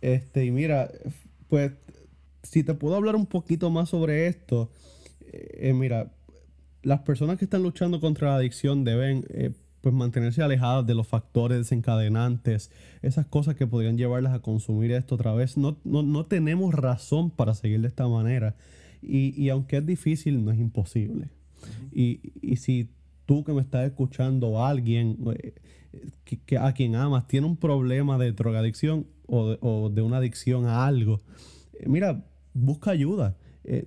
Este, y mira, pues, si te puedo hablar un poquito más sobre esto, eh, eh, mira, las personas que están luchando contra la adicción deben eh, pues mantenerse alejadas de los factores desencadenantes, esas cosas que podrían llevarlas a consumir esto otra vez. No, no, tenemos razón para seguir de esta manera. Y, y, aunque es difícil, no es imposible. y, y si tú que me estás escuchando, alguien eh, que, a quien amas, tiene un problema de drogadicción o de, una adicción a algo, eh, mira, busca ayuda. Eh,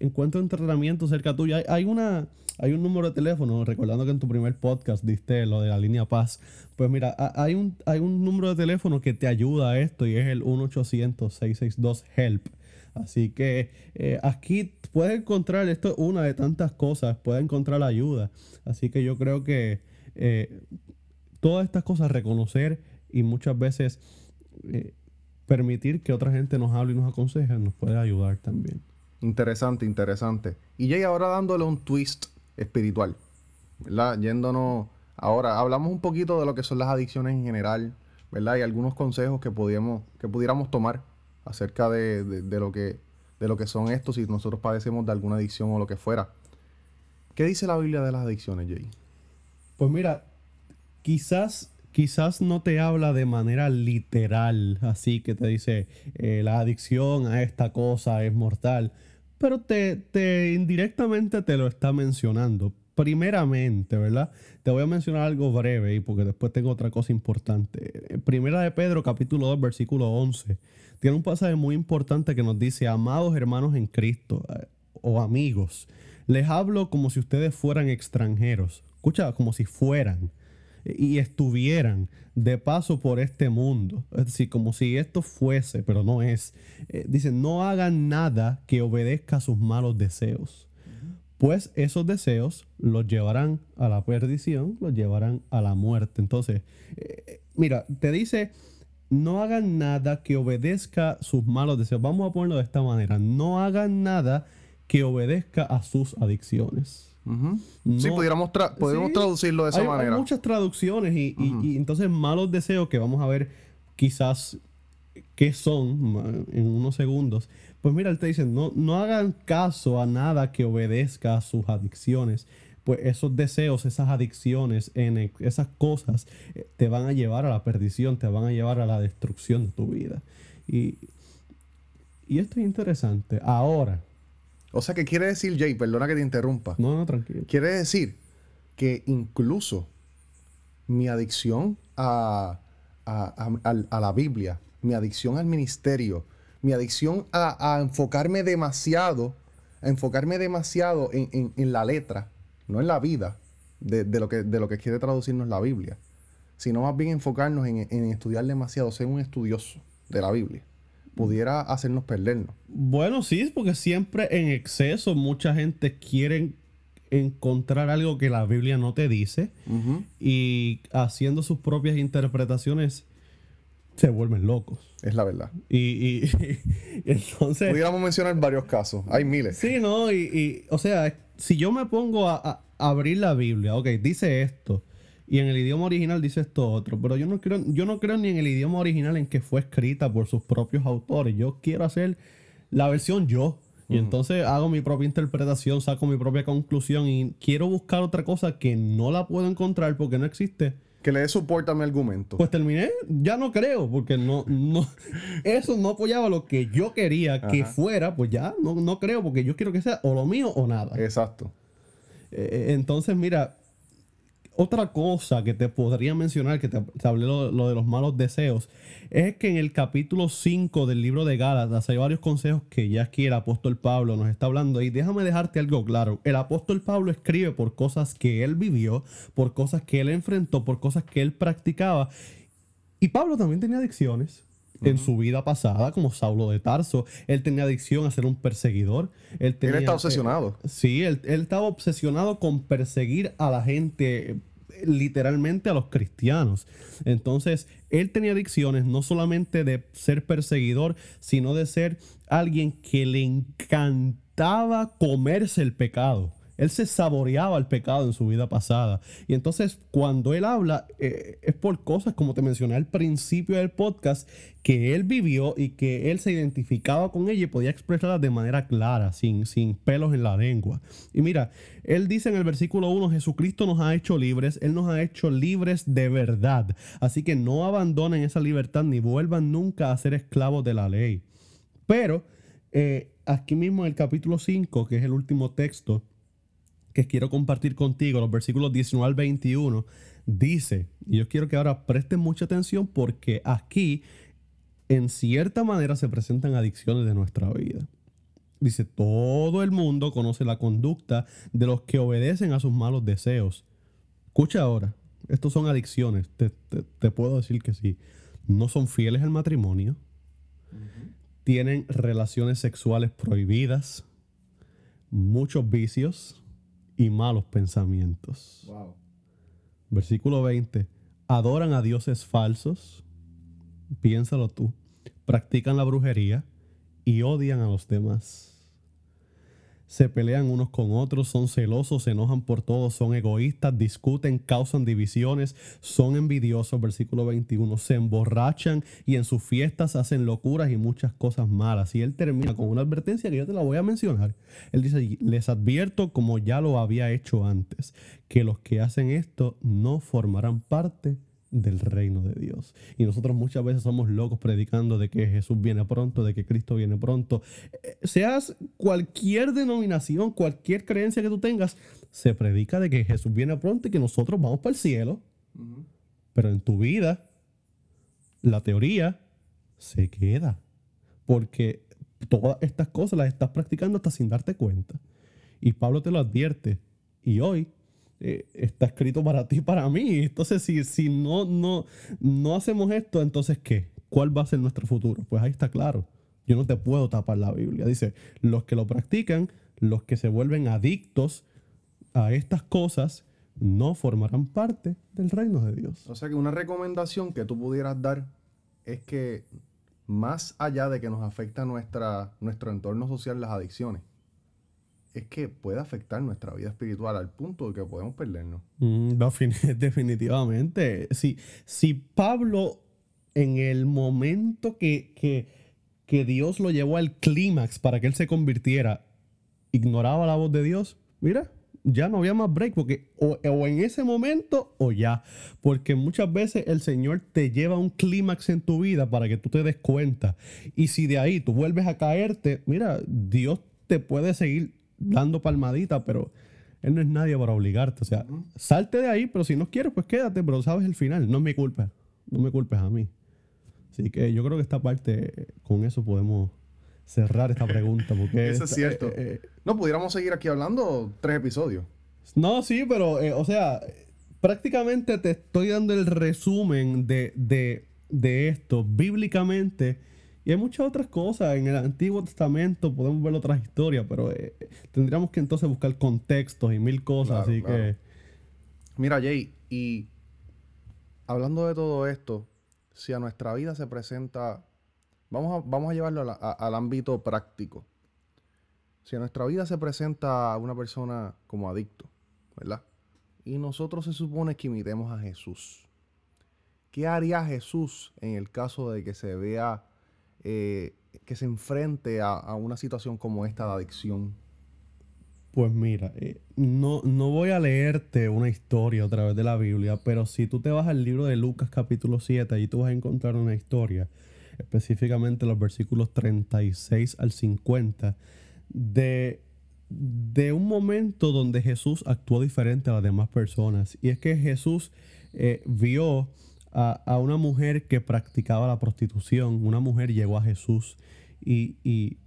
encuentra un tratamiento cerca tuyo. Hay, una, hay un número de teléfono, recordando que en tu primer podcast diste lo de la línea Paz. Pues mira, hay un, hay un número de teléfono que te ayuda a esto y es el 1-800-662-HELP. Así que eh, aquí puede encontrar, esto es una de tantas cosas, puede encontrar ayuda. Así que yo creo que eh, todas estas cosas, reconocer y muchas veces eh, permitir que otra gente nos hable y nos aconseje, nos puede ayudar también. Interesante, interesante. Y Jay, ahora dándole un twist espiritual, ¿verdad? Yéndonos, ahora hablamos un poquito de lo que son las adicciones en general, ¿verdad? Y algunos consejos que, que pudiéramos tomar acerca de, de, lo que, de lo que son estos si nosotros padecemos de alguna adicción o lo que fuera. ¿Qué dice la Biblia de las adicciones, Jay? Pues mira, quizás quizás no te habla de manera literal, así que te dice eh, la adicción a esta cosa es mortal, pero te, te indirectamente te lo está mencionando. Primeramente, ¿verdad? Te voy a mencionar algo breve y porque después tengo otra cosa importante. Primera de Pedro, capítulo 2, versículo 11. Tiene un pasaje muy importante que nos dice, amados hermanos en Cristo eh, o amigos, les hablo como si ustedes fueran extranjeros. Escucha, como si fueran y estuvieran de paso por este mundo. Es decir, como si esto fuese, pero no es. Eh, dice, no hagan nada que obedezca a sus malos deseos. Pues esos deseos los llevarán a la perdición, los llevarán a la muerte. Entonces, eh, mira, te dice, no hagan nada que obedezca sus malos deseos. Vamos a ponerlo de esta manera. No hagan nada que obedezca a sus adicciones sí, pudiéramos podemos traducirlo de esa manera. Hay muchas traducciones y, entonces malos deseos que vamos a ver quizás qué son en unos segundos. Pues mira, él te dice, no, no hagan caso a nada que obedezca a sus adicciones. Pues esos deseos, esas adicciones, en e, esas cosas eh, te van a llevar a la perdición, te van a llevar a la destrucción de tu vida. Y, y esto es interesante. Ahora, o sea, ¿qué quiere decir, Jay? Perdona que te interrumpa. No, no, tranquilo. Quiere decir que incluso mi adicción a, la Biblia, mi adicción al ministerio, mi adicción a, enfocarme demasiado, a enfocarme demasiado en, la letra, no en la vida de, lo que, de lo que quiere traducirnos la Biblia, sino más bien enfocarnos en, en estudiar demasiado, ser un estudioso de la Biblia pudiera hacernos perdernos. Bueno, sí, porque siempre en exceso mucha gente quiere encontrar algo que la Biblia no te dice y haciendo sus propias interpretaciones se vuelven locos. Es la verdad. Y, entonces... Pudiéramos mencionar varios casos. Hay miles. Sí, ¿no? Y, o sea, si yo me pongo a, a abrir la Biblia, ok, dice esto y en el idioma original dice esto otro. Pero yo no creo, yo no creo ni en el idioma original en que fue escrita por sus propios autores. Yo quiero hacer la versión yo. Y entonces hago mi propia interpretación, saco mi propia conclusión y quiero buscar otra cosa que no la puedo encontrar porque no existe. Que le dé soporte a mi argumento. Pues terminé, ya no creo, porque no, no, eso no apoyaba lo que yo quería que fuera, pues ya no, no creo, porque yo quiero que sea o lo mío o nada. Exacto. Eh, entonces, mira, otra cosa que te podría mencionar, que te, hablé lo, de los malos deseos, es que en el capítulo 5 del libro de Gálatas hay varios consejos que ya aquí el apóstol Pablo nos está hablando. Y déjame dejarte algo claro. El apóstol Pablo escribe por cosas que él vivió, por cosas que él enfrentó, por cosas que él practicaba. Y Pablo también tenía adicciones en su vida pasada, como Saulo de Tarso. Él tenía adicción a ser un perseguidor. Él, tenía, estaba obsesionado. sí, él, él, estaba obsesionado con perseguir a la gente literalmente a los cristianos. Entonces, él tenía adicciones no solamente de ser perseguidor, sino de ser alguien que le encantaba comerse el pecado. Él se saboreaba el pecado en su vida pasada. Y entonces cuando él habla eh, es por cosas, como te mencioné al principio del podcast, que él vivió y que él se identificaba con ella y podía expresarlas de manera clara, sin, sin pelos en la lengua. Y mira, él dice en el versículo 1, Jesucristo nos ha hecho libres, Él nos ha hecho libres de verdad. Así que no abandonen esa libertad ni vuelvan nunca a ser esclavos de la ley. Pero eh, aquí mismo en el capítulo 5, que es el último texto, que quiero compartir contigo, los versículos 19 al 21, dice, y yo quiero que ahora presten mucha atención porque aquí, en cierta manera, se presentan adicciones de nuestra vida. Dice, todo el mundo conoce la conducta de los que obedecen a sus malos deseos. Escucha ahora, estos son adicciones, te, puedo decir que sí. No son fieles al matrimonio, tienen relaciones sexuales prohibidas, muchos vicios, y malos pensamientos. Versículo 20. Adoran a dioses falsos. Piénsalo tú. Practican la brujería y odian a los demás. Se pelean unos con otros, son celosos, se enojan por todo, son egoístas, discuten, causan divisiones, son envidiosos, versículo 21, se emborrachan y en sus fiestas hacen locuras y muchas cosas malas. Y él termina con una advertencia que yo te la voy a mencionar. Él dice, les advierto como ya lo había hecho antes, que los que hacen esto no formarán parte del reino de Dios. Y nosotros muchas veces somos locos predicando de que Jesús viene pronto, de que Cristo viene pronto. Eh, seas cualquier denominación, cualquier creencia que tú tengas, se predica de que Jesús viene pronto y que nosotros vamos para el cielo. Pero en tu vida, la teoría se queda. Porque todas estas cosas las estás practicando hasta sin darte cuenta. Y Pablo te lo advierte. Y hoy eh, está escrito para ti, para mí. Entonces, si, si no, no, no hacemos esto, entonces ¿qué? ¿Cuál va a ser nuestro futuro? Pues ahí está claro. Yo no te puedo tapar la Biblia. Dice, los que lo practican, los que se vuelven adictos a estas cosas, no formarán parte del reino de Dios. O sea que una recomendación que tú pudieras dar es que más allá de que nos afecta nuestro entorno social las adicciones, es que puede afectar nuestra vida espiritual al punto de que podemos perdernos. Mm, definitivamente. Si, si Pablo en el momento que, que, Dios lo llevó al clímax para que él se convirtiera, ignoraba la voz de Dios, mira, ya no había más break, porque o, o, en ese momento o ya, porque muchas veces el Señor te lleva a un clímax en tu vida para que tú te des cuenta. Y si de ahí tú vuelves a caerte, mira, Dios te puede seguir dando palmadita, pero él no es nadie para obligarte. O sea, salte de ahí, pero si no quieres, pues quédate, pero sabes el final. No es mi culpa. No me culpes a mí. Así que yo creo que esta parte, con eso podemos cerrar esta pregunta. Porque eso es cierto. Eh, eh, no, pudiéramos seguir aquí hablando tres episodios. No, sí, pero, eh, o sea, prácticamente te estoy dando el resumen de, de, de esto. Bíblicamente y hay muchas otras cosas. En el Antiguo Testamento podemos ver otras historias, pero eh, tendríamos que entonces buscar contextos y mil cosas. así que. Mira, Jay, y hablando de todo esto, si a nuestra vida se presenta. Vamos a, vamos a llevarlo al ámbito práctico. Si a nuestra vida se presenta una persona como adicto, ¿verdad? Y nosotros se supone que imitemos a Jesús. ¿Qué haría Jesús en el caso de que se vea eh, que se enfrente a, una situación como esta de adicción? Pues mira, eh, no, no voy a leerte una historia a través de la Biblia, pero si tú te vas al libro de Lucas capítulo 7, allí tú vas a encontrar una historia, específicamente los versículos 36 al 50, de, de un momento donde Jesús actuó diferente a las demás personas. Y es que Jesús eh, vio a, una mujer que practicaba la prostitución. Una mujer llegó a Jesús y,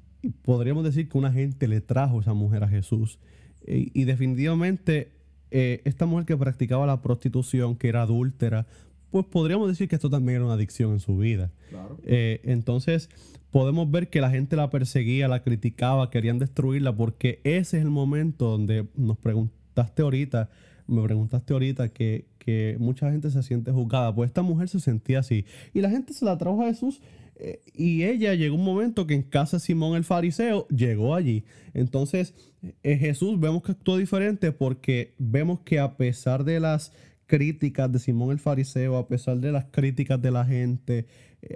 podríamos decir que una gente le trajo esa mujer a Jesús. Y, definitivamente eh, esta mujer que practicaba la prostitución, que era adúltera, pues podríamos decir que esto también era una adicción en su vida. Eh, entonces podemos ver que la gente la perseguía, la criticaba, querían destruirla, porque ese es el momento donde nos preguntaste ahorita, me preguntaste ahorita que, que mucha gente se siente juzgada. Pues esta mujer se sentía así. Y la gente se la trajo a Jesús. Eh, y ella llegó un momento que en casa de Simón el fariseo llegó allí. Entonces, eh, Jesús vemos que actuó diferente porque vemos que a pesar de las críticas de Simón el fariseo, a pesar de las críticas de la gente,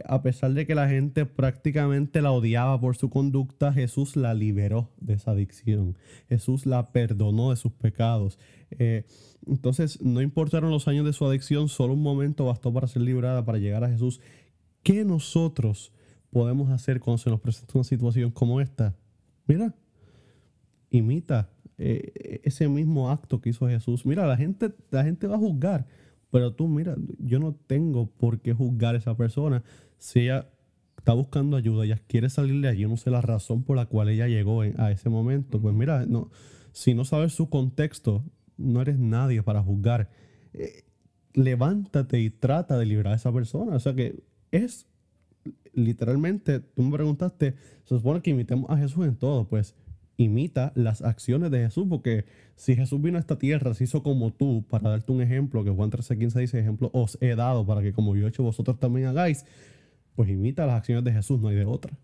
a pesar de que la gente prácticamente la odiaba por su conducta, Jesús la liberó de esa adicción. Jesús la perdonó de sus pecados. Entonces, no importaron los años de su adicción, solo un momento bastó para ser librada, para llegar a Jesús. ¿Qué nosotros podemos hacer cuando se nos presenta una situación como esta? Mira, imita eh, ese mismo acto que hizo Jesús. Mira, la gente, la gente va a juzgar, pero tú, mira, yo no tengo por qué juzgar a esa persona. Si ella está buscando ayuda, ella quiere salir de allí, yo no sé la razón por la cual ella llegó a ese momento. Pues mira, no, si no sabes su contexto, no eres nadie para juzgar. Eh, levántate y trata de liberar a esa persona. O sea que es literalmente, tú me preguntaste, se supone que imitemos a Jesús en todo, pues imita las acciones de Jesús, porque si Jesús vino a esta tierra, se hizo como tú, para darte un ejemplo, que Juan 13:15 dice, ejemplo, os he dado para que como yo he hecho vosotros también hagáis, pues imita las acciones de Jesús, no hay de otra.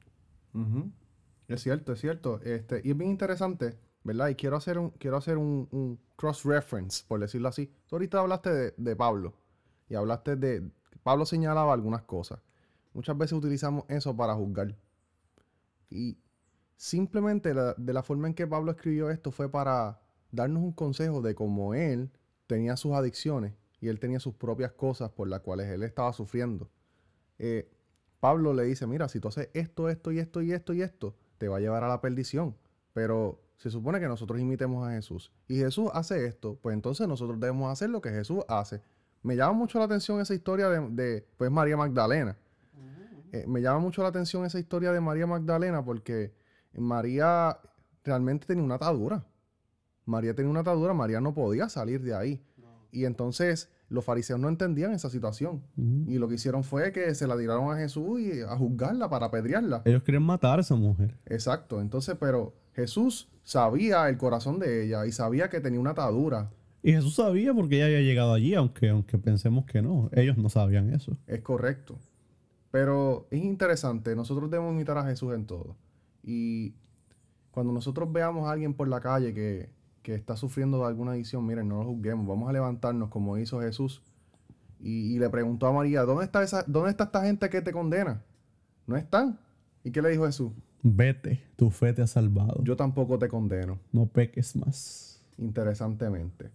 Es cierto, es cierto. Este, y es bien interesante ¿verdad? Y quiero hacer un, quiero hacer un, cross-reference, por decirlo así. Tú ahorita hablaste de, Pablo y hablaste de... Pablo señalaba algunas cosas. Muchas veces utilizamos eso para juzgar. Y simplemente de la forma en que Pablo escribió esto fue para darnos un consejo de cómo él tenía sus adicciones y él tenía sus propias cosas por las cuales él estaba sufriendo. Eh, Pablo le dice, mira, si tú haces esto, esto y esto y esto y esto, te va a llevar a la perdición. Pero se supone que nosotros imitemos a Jesús. Y Jesús hace esto, pues entonces nosotros debemos hacer lo que Jesús hace. Me llama mucho la atención esa historia de, pues María Magdalena. Eh, me llama mucho la atención esa historia de María Magdalena porque María realmente tenía una atadura. María tenía una atadura, María no podía salir de ahí. Y entonces los fariseos no entendían esa situación. Y lo que hicieron fue que se la tiraron a Jesús y a juzgarla para apedrearla. Ellos querían matar a esa mujer. Exacto. Entonces, pero Jesús sabía el corazón de ella y sabía que tenía una atadura. Y Jesús sabía porque ella había llegado allí, aunque, aunque pensemos que no. Ellos no sabían eso. Es correcto. Pero es interesante, nosotros debemos imitar a Jesús en todo. Y cuando nosotros veamos a alguien por la calle que, está sufriendo de alguna adicción, miren, no lo juzguemos, vamos a levantarnos como hizo Jesús. Y, le preguntó a María, ¿dónde está, esa, ¿dónde está esta gente que te condena? ¿No están? ¿Y qué le dijo Jesús? Vete, tu fe te ha salvado. Yo tampoco te condeno. No peques más. Interesantemente.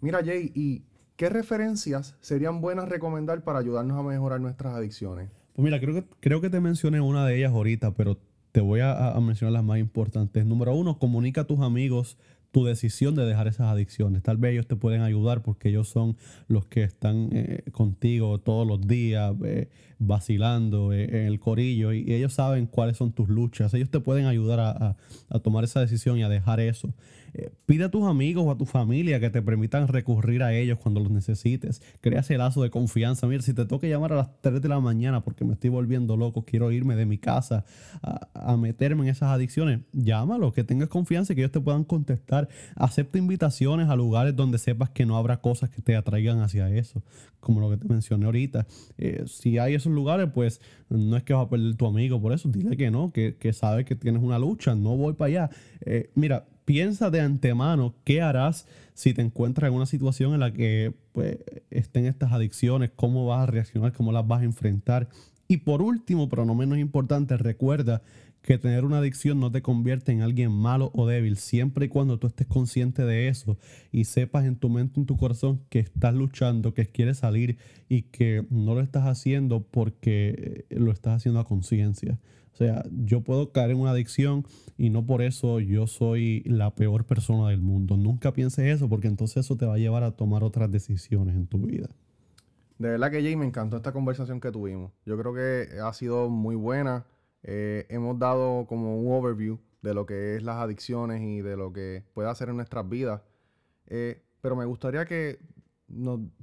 Mira, Jay, ¿y qué referencias serían buenas recomendar para ayudarnos a mejorar nuestras adicciones? Pues mira, creo que, creo que te mencioné una de ellas ahorita, pero te voy a, mencionar las más importantes. Número uno, comunica a tus amigos tu decisión de dejar esas adicciones. Tal vez ellos te pueden ayudar porque ellos son los que están eh, contigo todos los días, eh, vacilando eh, en el corillo, y, ellos saben cuáles son tus luchas. Ellos te pueden ayudar a tomar esa decisión y a dejar eso. Eh, pide a tus amigos o a tu familia que te permitan recurrir a ellos cuando los necesites. Crea ese lazo de confianza. Mira, si te toca llamar a las 3 de la mañana porque me estoy volviendo loco, quiero irme de mi casa a, meterme en esas adicciones, llámalo, que tengas confianza y que ellos te puedan contestar. Acepta invitaciones a lugares donde sepas que no habrá cosas que te atraigan hacia eso, como lo que te mencioné ahorita. Eh, si hay esos lugares, pues no es que vas a perder tu amigo por eso, dile que no, que, que sabes que tienes una lucha, no voy para allá. Eh, mira, piensa de antemano qué harás si te encuentras en una situación en la que pues, estén estas adicciones, cómo vas a reaccionar, cómo las vas a enfrentar. Y por último, pero no menos importante, recuerda que tener una adicción no te convierte en alguien malo o débil, siempre y cuando tú estés consciente de eso y sepas en tu mente, en tu corazón que estás luchando, que quieres salir y que no lo estás haciendo porque lo estás haciendo a conciencia. O sea, yo puedo caer en una adicción y no por eso yo soy la peor persona del mundo. Nunca pienses eso porque entonces eso te va a llevar a tomar otras decisiones en tu vida. De verdad que Jay, me encantó esta conversación que tuvimos. Yo creo que ha sido muy buena. Eh, hemos dado como un overview de lo que es las adicciones y de lo que puede hacer en nuestras vidas. Eh, pero me gustaría que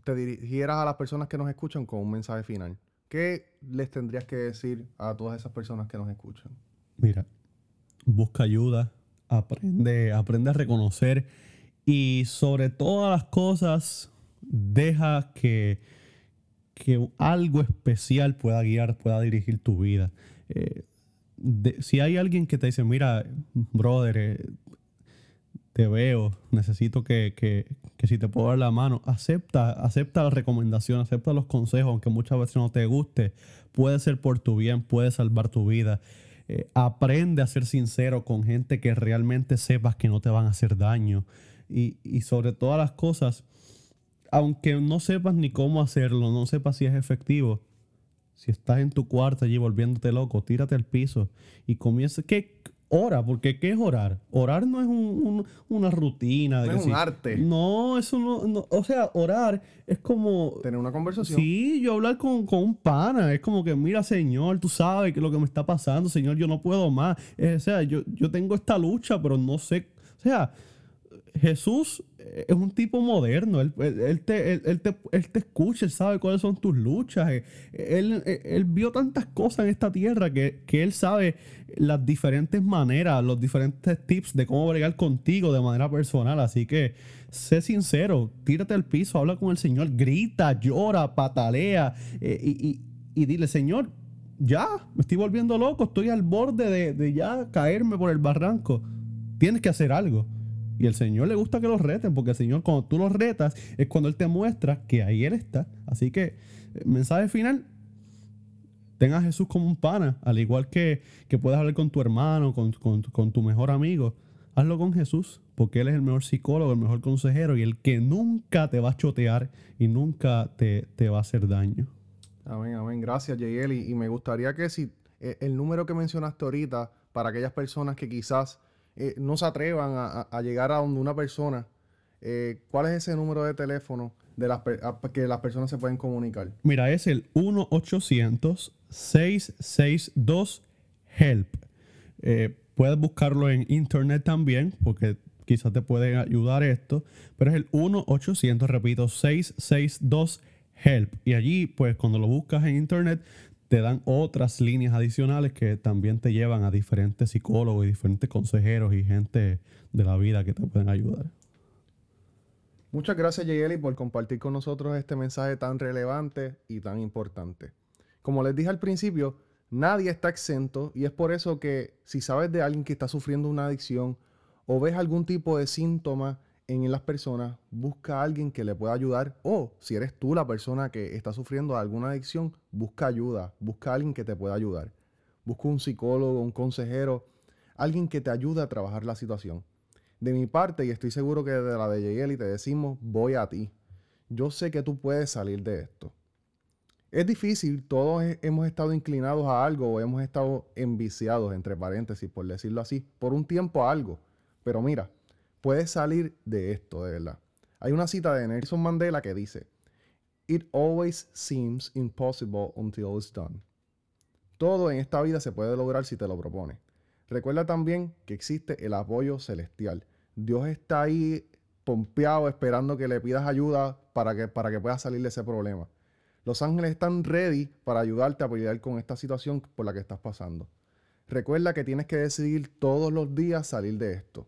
te dirigieras a las personas que nos escuchan con un mensaje final. ¿Qué les tendrías que decir a todas esas personas que nos escuchan? Mira, busca ayuda, aprende, aprende a reconocer y sobre todas las cosas, deja que, que algo especial pueda guiar, pueda dirigir tu vida. Eh, si hay alguien que te dice, mira, brother, eh, te veo, necesito que, que, que, si te puedo dar la mano, acepta, acepta la recomendación, acepta los consejos, aunque muchas veces no te guste, puede ser por tu bien, puede salvar tu vida. Eh, aprende a ser sincero con gente que realmente sepas que no te van a hacer daño. Y, y sobre todas las cosas, aunque no sepas ni cómo hacerlo, no sepas si es efectivo, si estás en tu cuarto allí volviéndote loco, tírate al piso y comienza. ¿Qué, ora, porque ¿qué es orar? Orar no es una rutina. no es un arte. No, eso no, O sea, orar es como. Tener una conversación. Sí, yo hablar con, un pana. Es como que, mira, Señor, tú sabes que lo que me está pasando, Señor, yo no puedo más. o sea, yo, yo tengo esta lucha, pero no sé. O sea, Jesús es un tipo moderno, él, te, te, escucha, él sabe cuáles son tus luchas, eh, él, vio tantas cosas en esta tierra que, él sabe las diferentes maneras, los diferentes tips de cómo bregar contigo de manera personal, así que sé sincero, tírate al piso, habla con el Señor, grita, llora, patalea eh, y, y, dile, Señor, ya, me estoy volviendo loco, estoy al borde de, de ya caerme por el barranco. Tienes que hacer algo. Y el Señor le gusta que los reten, porque el Señor cuando tú los retas es cuando Él te muestra que ahí Él está. Así que, eh, mensaje final, tenga a Jesús como un pana, al igual que, que puedes hablar con tu hermano, con, con tu mejor amigo. Hazlo con Jesús, porque Él es el mejor psicólogo, el mejor consejero y el que nunca te va a chotear y nunca te, te va a hacer daño. Amén, amén. Gracias, Yayel. Y, me gustaría que si eh, el número que mencionaste ahorita, para aquellas personas que quizás eh, no se atrevan a, llegar a donde una persona, eh, ¿cuál es ese número de teléfono de las que las personas se pueden comunicar? Mira, es el 1-800-662-HELP. puedes buscarlo en internet también, porque quizás te puede ayudar esto, pero es el 1-800, repito, 662 Help. Y allí, pues cuando lo buscas en internet, te dan otras líneas adicionales que también te llevan a diferentes psicólogos y diferentes consejeros y gente de la vida que te pueden ayudar. Muchas gracias, Yeli, por compartir con nosotros este mensaje tan relevante y tan importante. Como les dije al principio, nadie está exento y es por eso que si sabes de alguien que está sufriendo una adicción o ves algún tipo de síntoma en las personas, busca a alguien que le pueda ayudar. O si eres tú la persona que está sufriendo alguna adicción, busca ayuda, busca a alguien que te pueda ayudar. Busca un psicólogo, un consejero, alguien que te ayude a trabajar la situación. De mi parte, y estoy seguro que de la de y te decimos, voy a ti. Yo sé que tú puedes salir de esto. Es difícil, todos hemos estado inclinados a algo o hemos estado enviciados, entre paréntesis, por decirlo así, por un tiempo a algo. Pero mira, puedes salir de esto, de verdad. Hay una cita de Nelson Mandela que dice, It always seems impossible until it's done. Todo en esta vida se puede lograr si te lo propones. Recuerda también que existe el apoyo celestial. Dios está ahí pompeado esperando que le pidas ayuda para que, para que puedas salir de ese problema. Los ángeles están ready para ayudarte a pelear con esta situación por la que estás pasando. Recuerda que tienes que decidir todos los días salir de esto.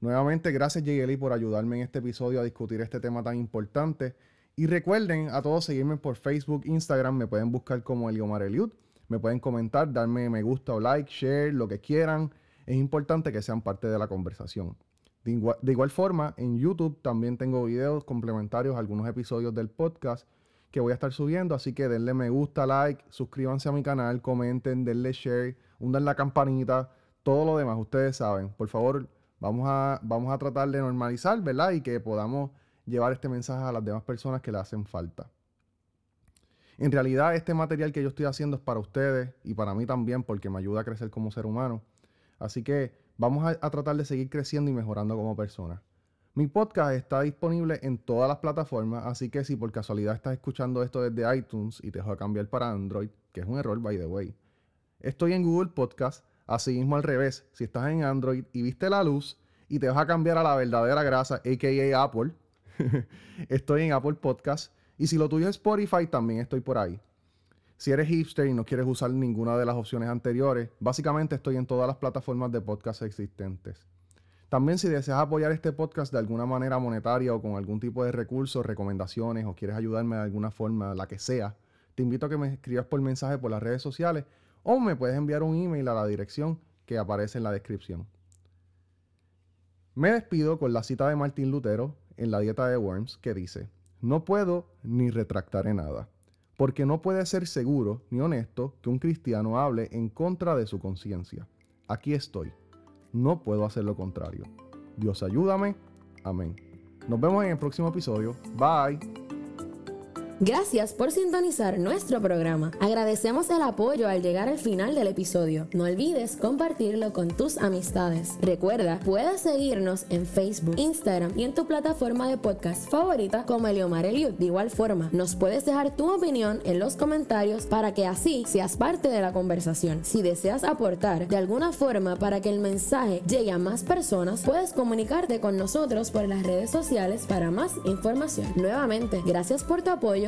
Nuevamente, gracias Jayeli por ayudarme en este episodio a discutir este tema tan importante. Y recuerden a todos seguirme por Facebook, Instagram, me pueden buscar como Eliomar Eliud, me pueden comentar, darme me gusta o like, share, lo que quieran. Es importante que sean parte de la conversación. De igual, de igual forma, en YouTube también tengo videos complementarios a algunos episodios del podcast que voy a estar subiendo, así que denle me gusta, like, suscríbanse a mi canal, comenten, denle share, hundan la campanita, todo lo demás, ustedes saben. Por favor, Vamos a, vamos a tratar de normalizar, ¿verdad? Y que podamos llevar este mensaje a las demás personas que le hacen falta. En realidad, este material que yo estoy haciendo es para ustedes y para mí también, porque me ayuda a crecer como ser humano. Así que vamos a, tratar de seguir creciendo y mejorando como persona. Mi podcast está disponible en todas las plataformas, así que si por casualidad estás escuchando esto desde iTunes y te dejo cambiar para Android, que es un error, by the way, estoy en Google Podcast, Así mismo al revés, si estás en Android y viste la luz y te vas a cambiar a la verdadera grasa, a.k.a. Apple, estoy en Apple Podcast. Y si lo tuyo es Spotify, también estoy por ahí. Si eres hipster y no quieres usar ninguna de las opciones anteriores, básicamente estoy en todas las plataformas de podcast existentes. También si deseas apoyar este podcast de alguna manera monetaria o con algún tipo de recursos, recomendaciones o quieres ayudarme de alguna forma, la que sea, te invito a que me escribas por mensaje por las redes sociales o me puedes enviar un email a la dirección que aparece en la descripción. Me despido con la cita de Martín Lutero en la dieta de Worms que dice, no puedo ni retractaré nada, porque no puede ser seguro ni honesto que un cristiano hable en contra de su conciencia. Aquí estoy. No puedo hacer lo contrario. Dios ayúdame. Amén. Nos vemos en el próximo episodio. Bye. Gracias por sintonizar nuestro programa. Agradecemos el apoyo al llegar al final del episodio. No olvides compartirlo con tus amistades. Recuerda, puedes seguirnos en Facebook, Instagram y en tu plataforma de podcast favorita como Eliomar Eliud. De igual forma, nos puedes dejar tu opinión en los comentarios para que así seas parte de la conversación. Si deseas aportar de alguna forma para que el mensaje llegue a más personas, puedes comunicarte con nosotros por las redes sociales para más información. Nuevamente, gracias por tu apoyo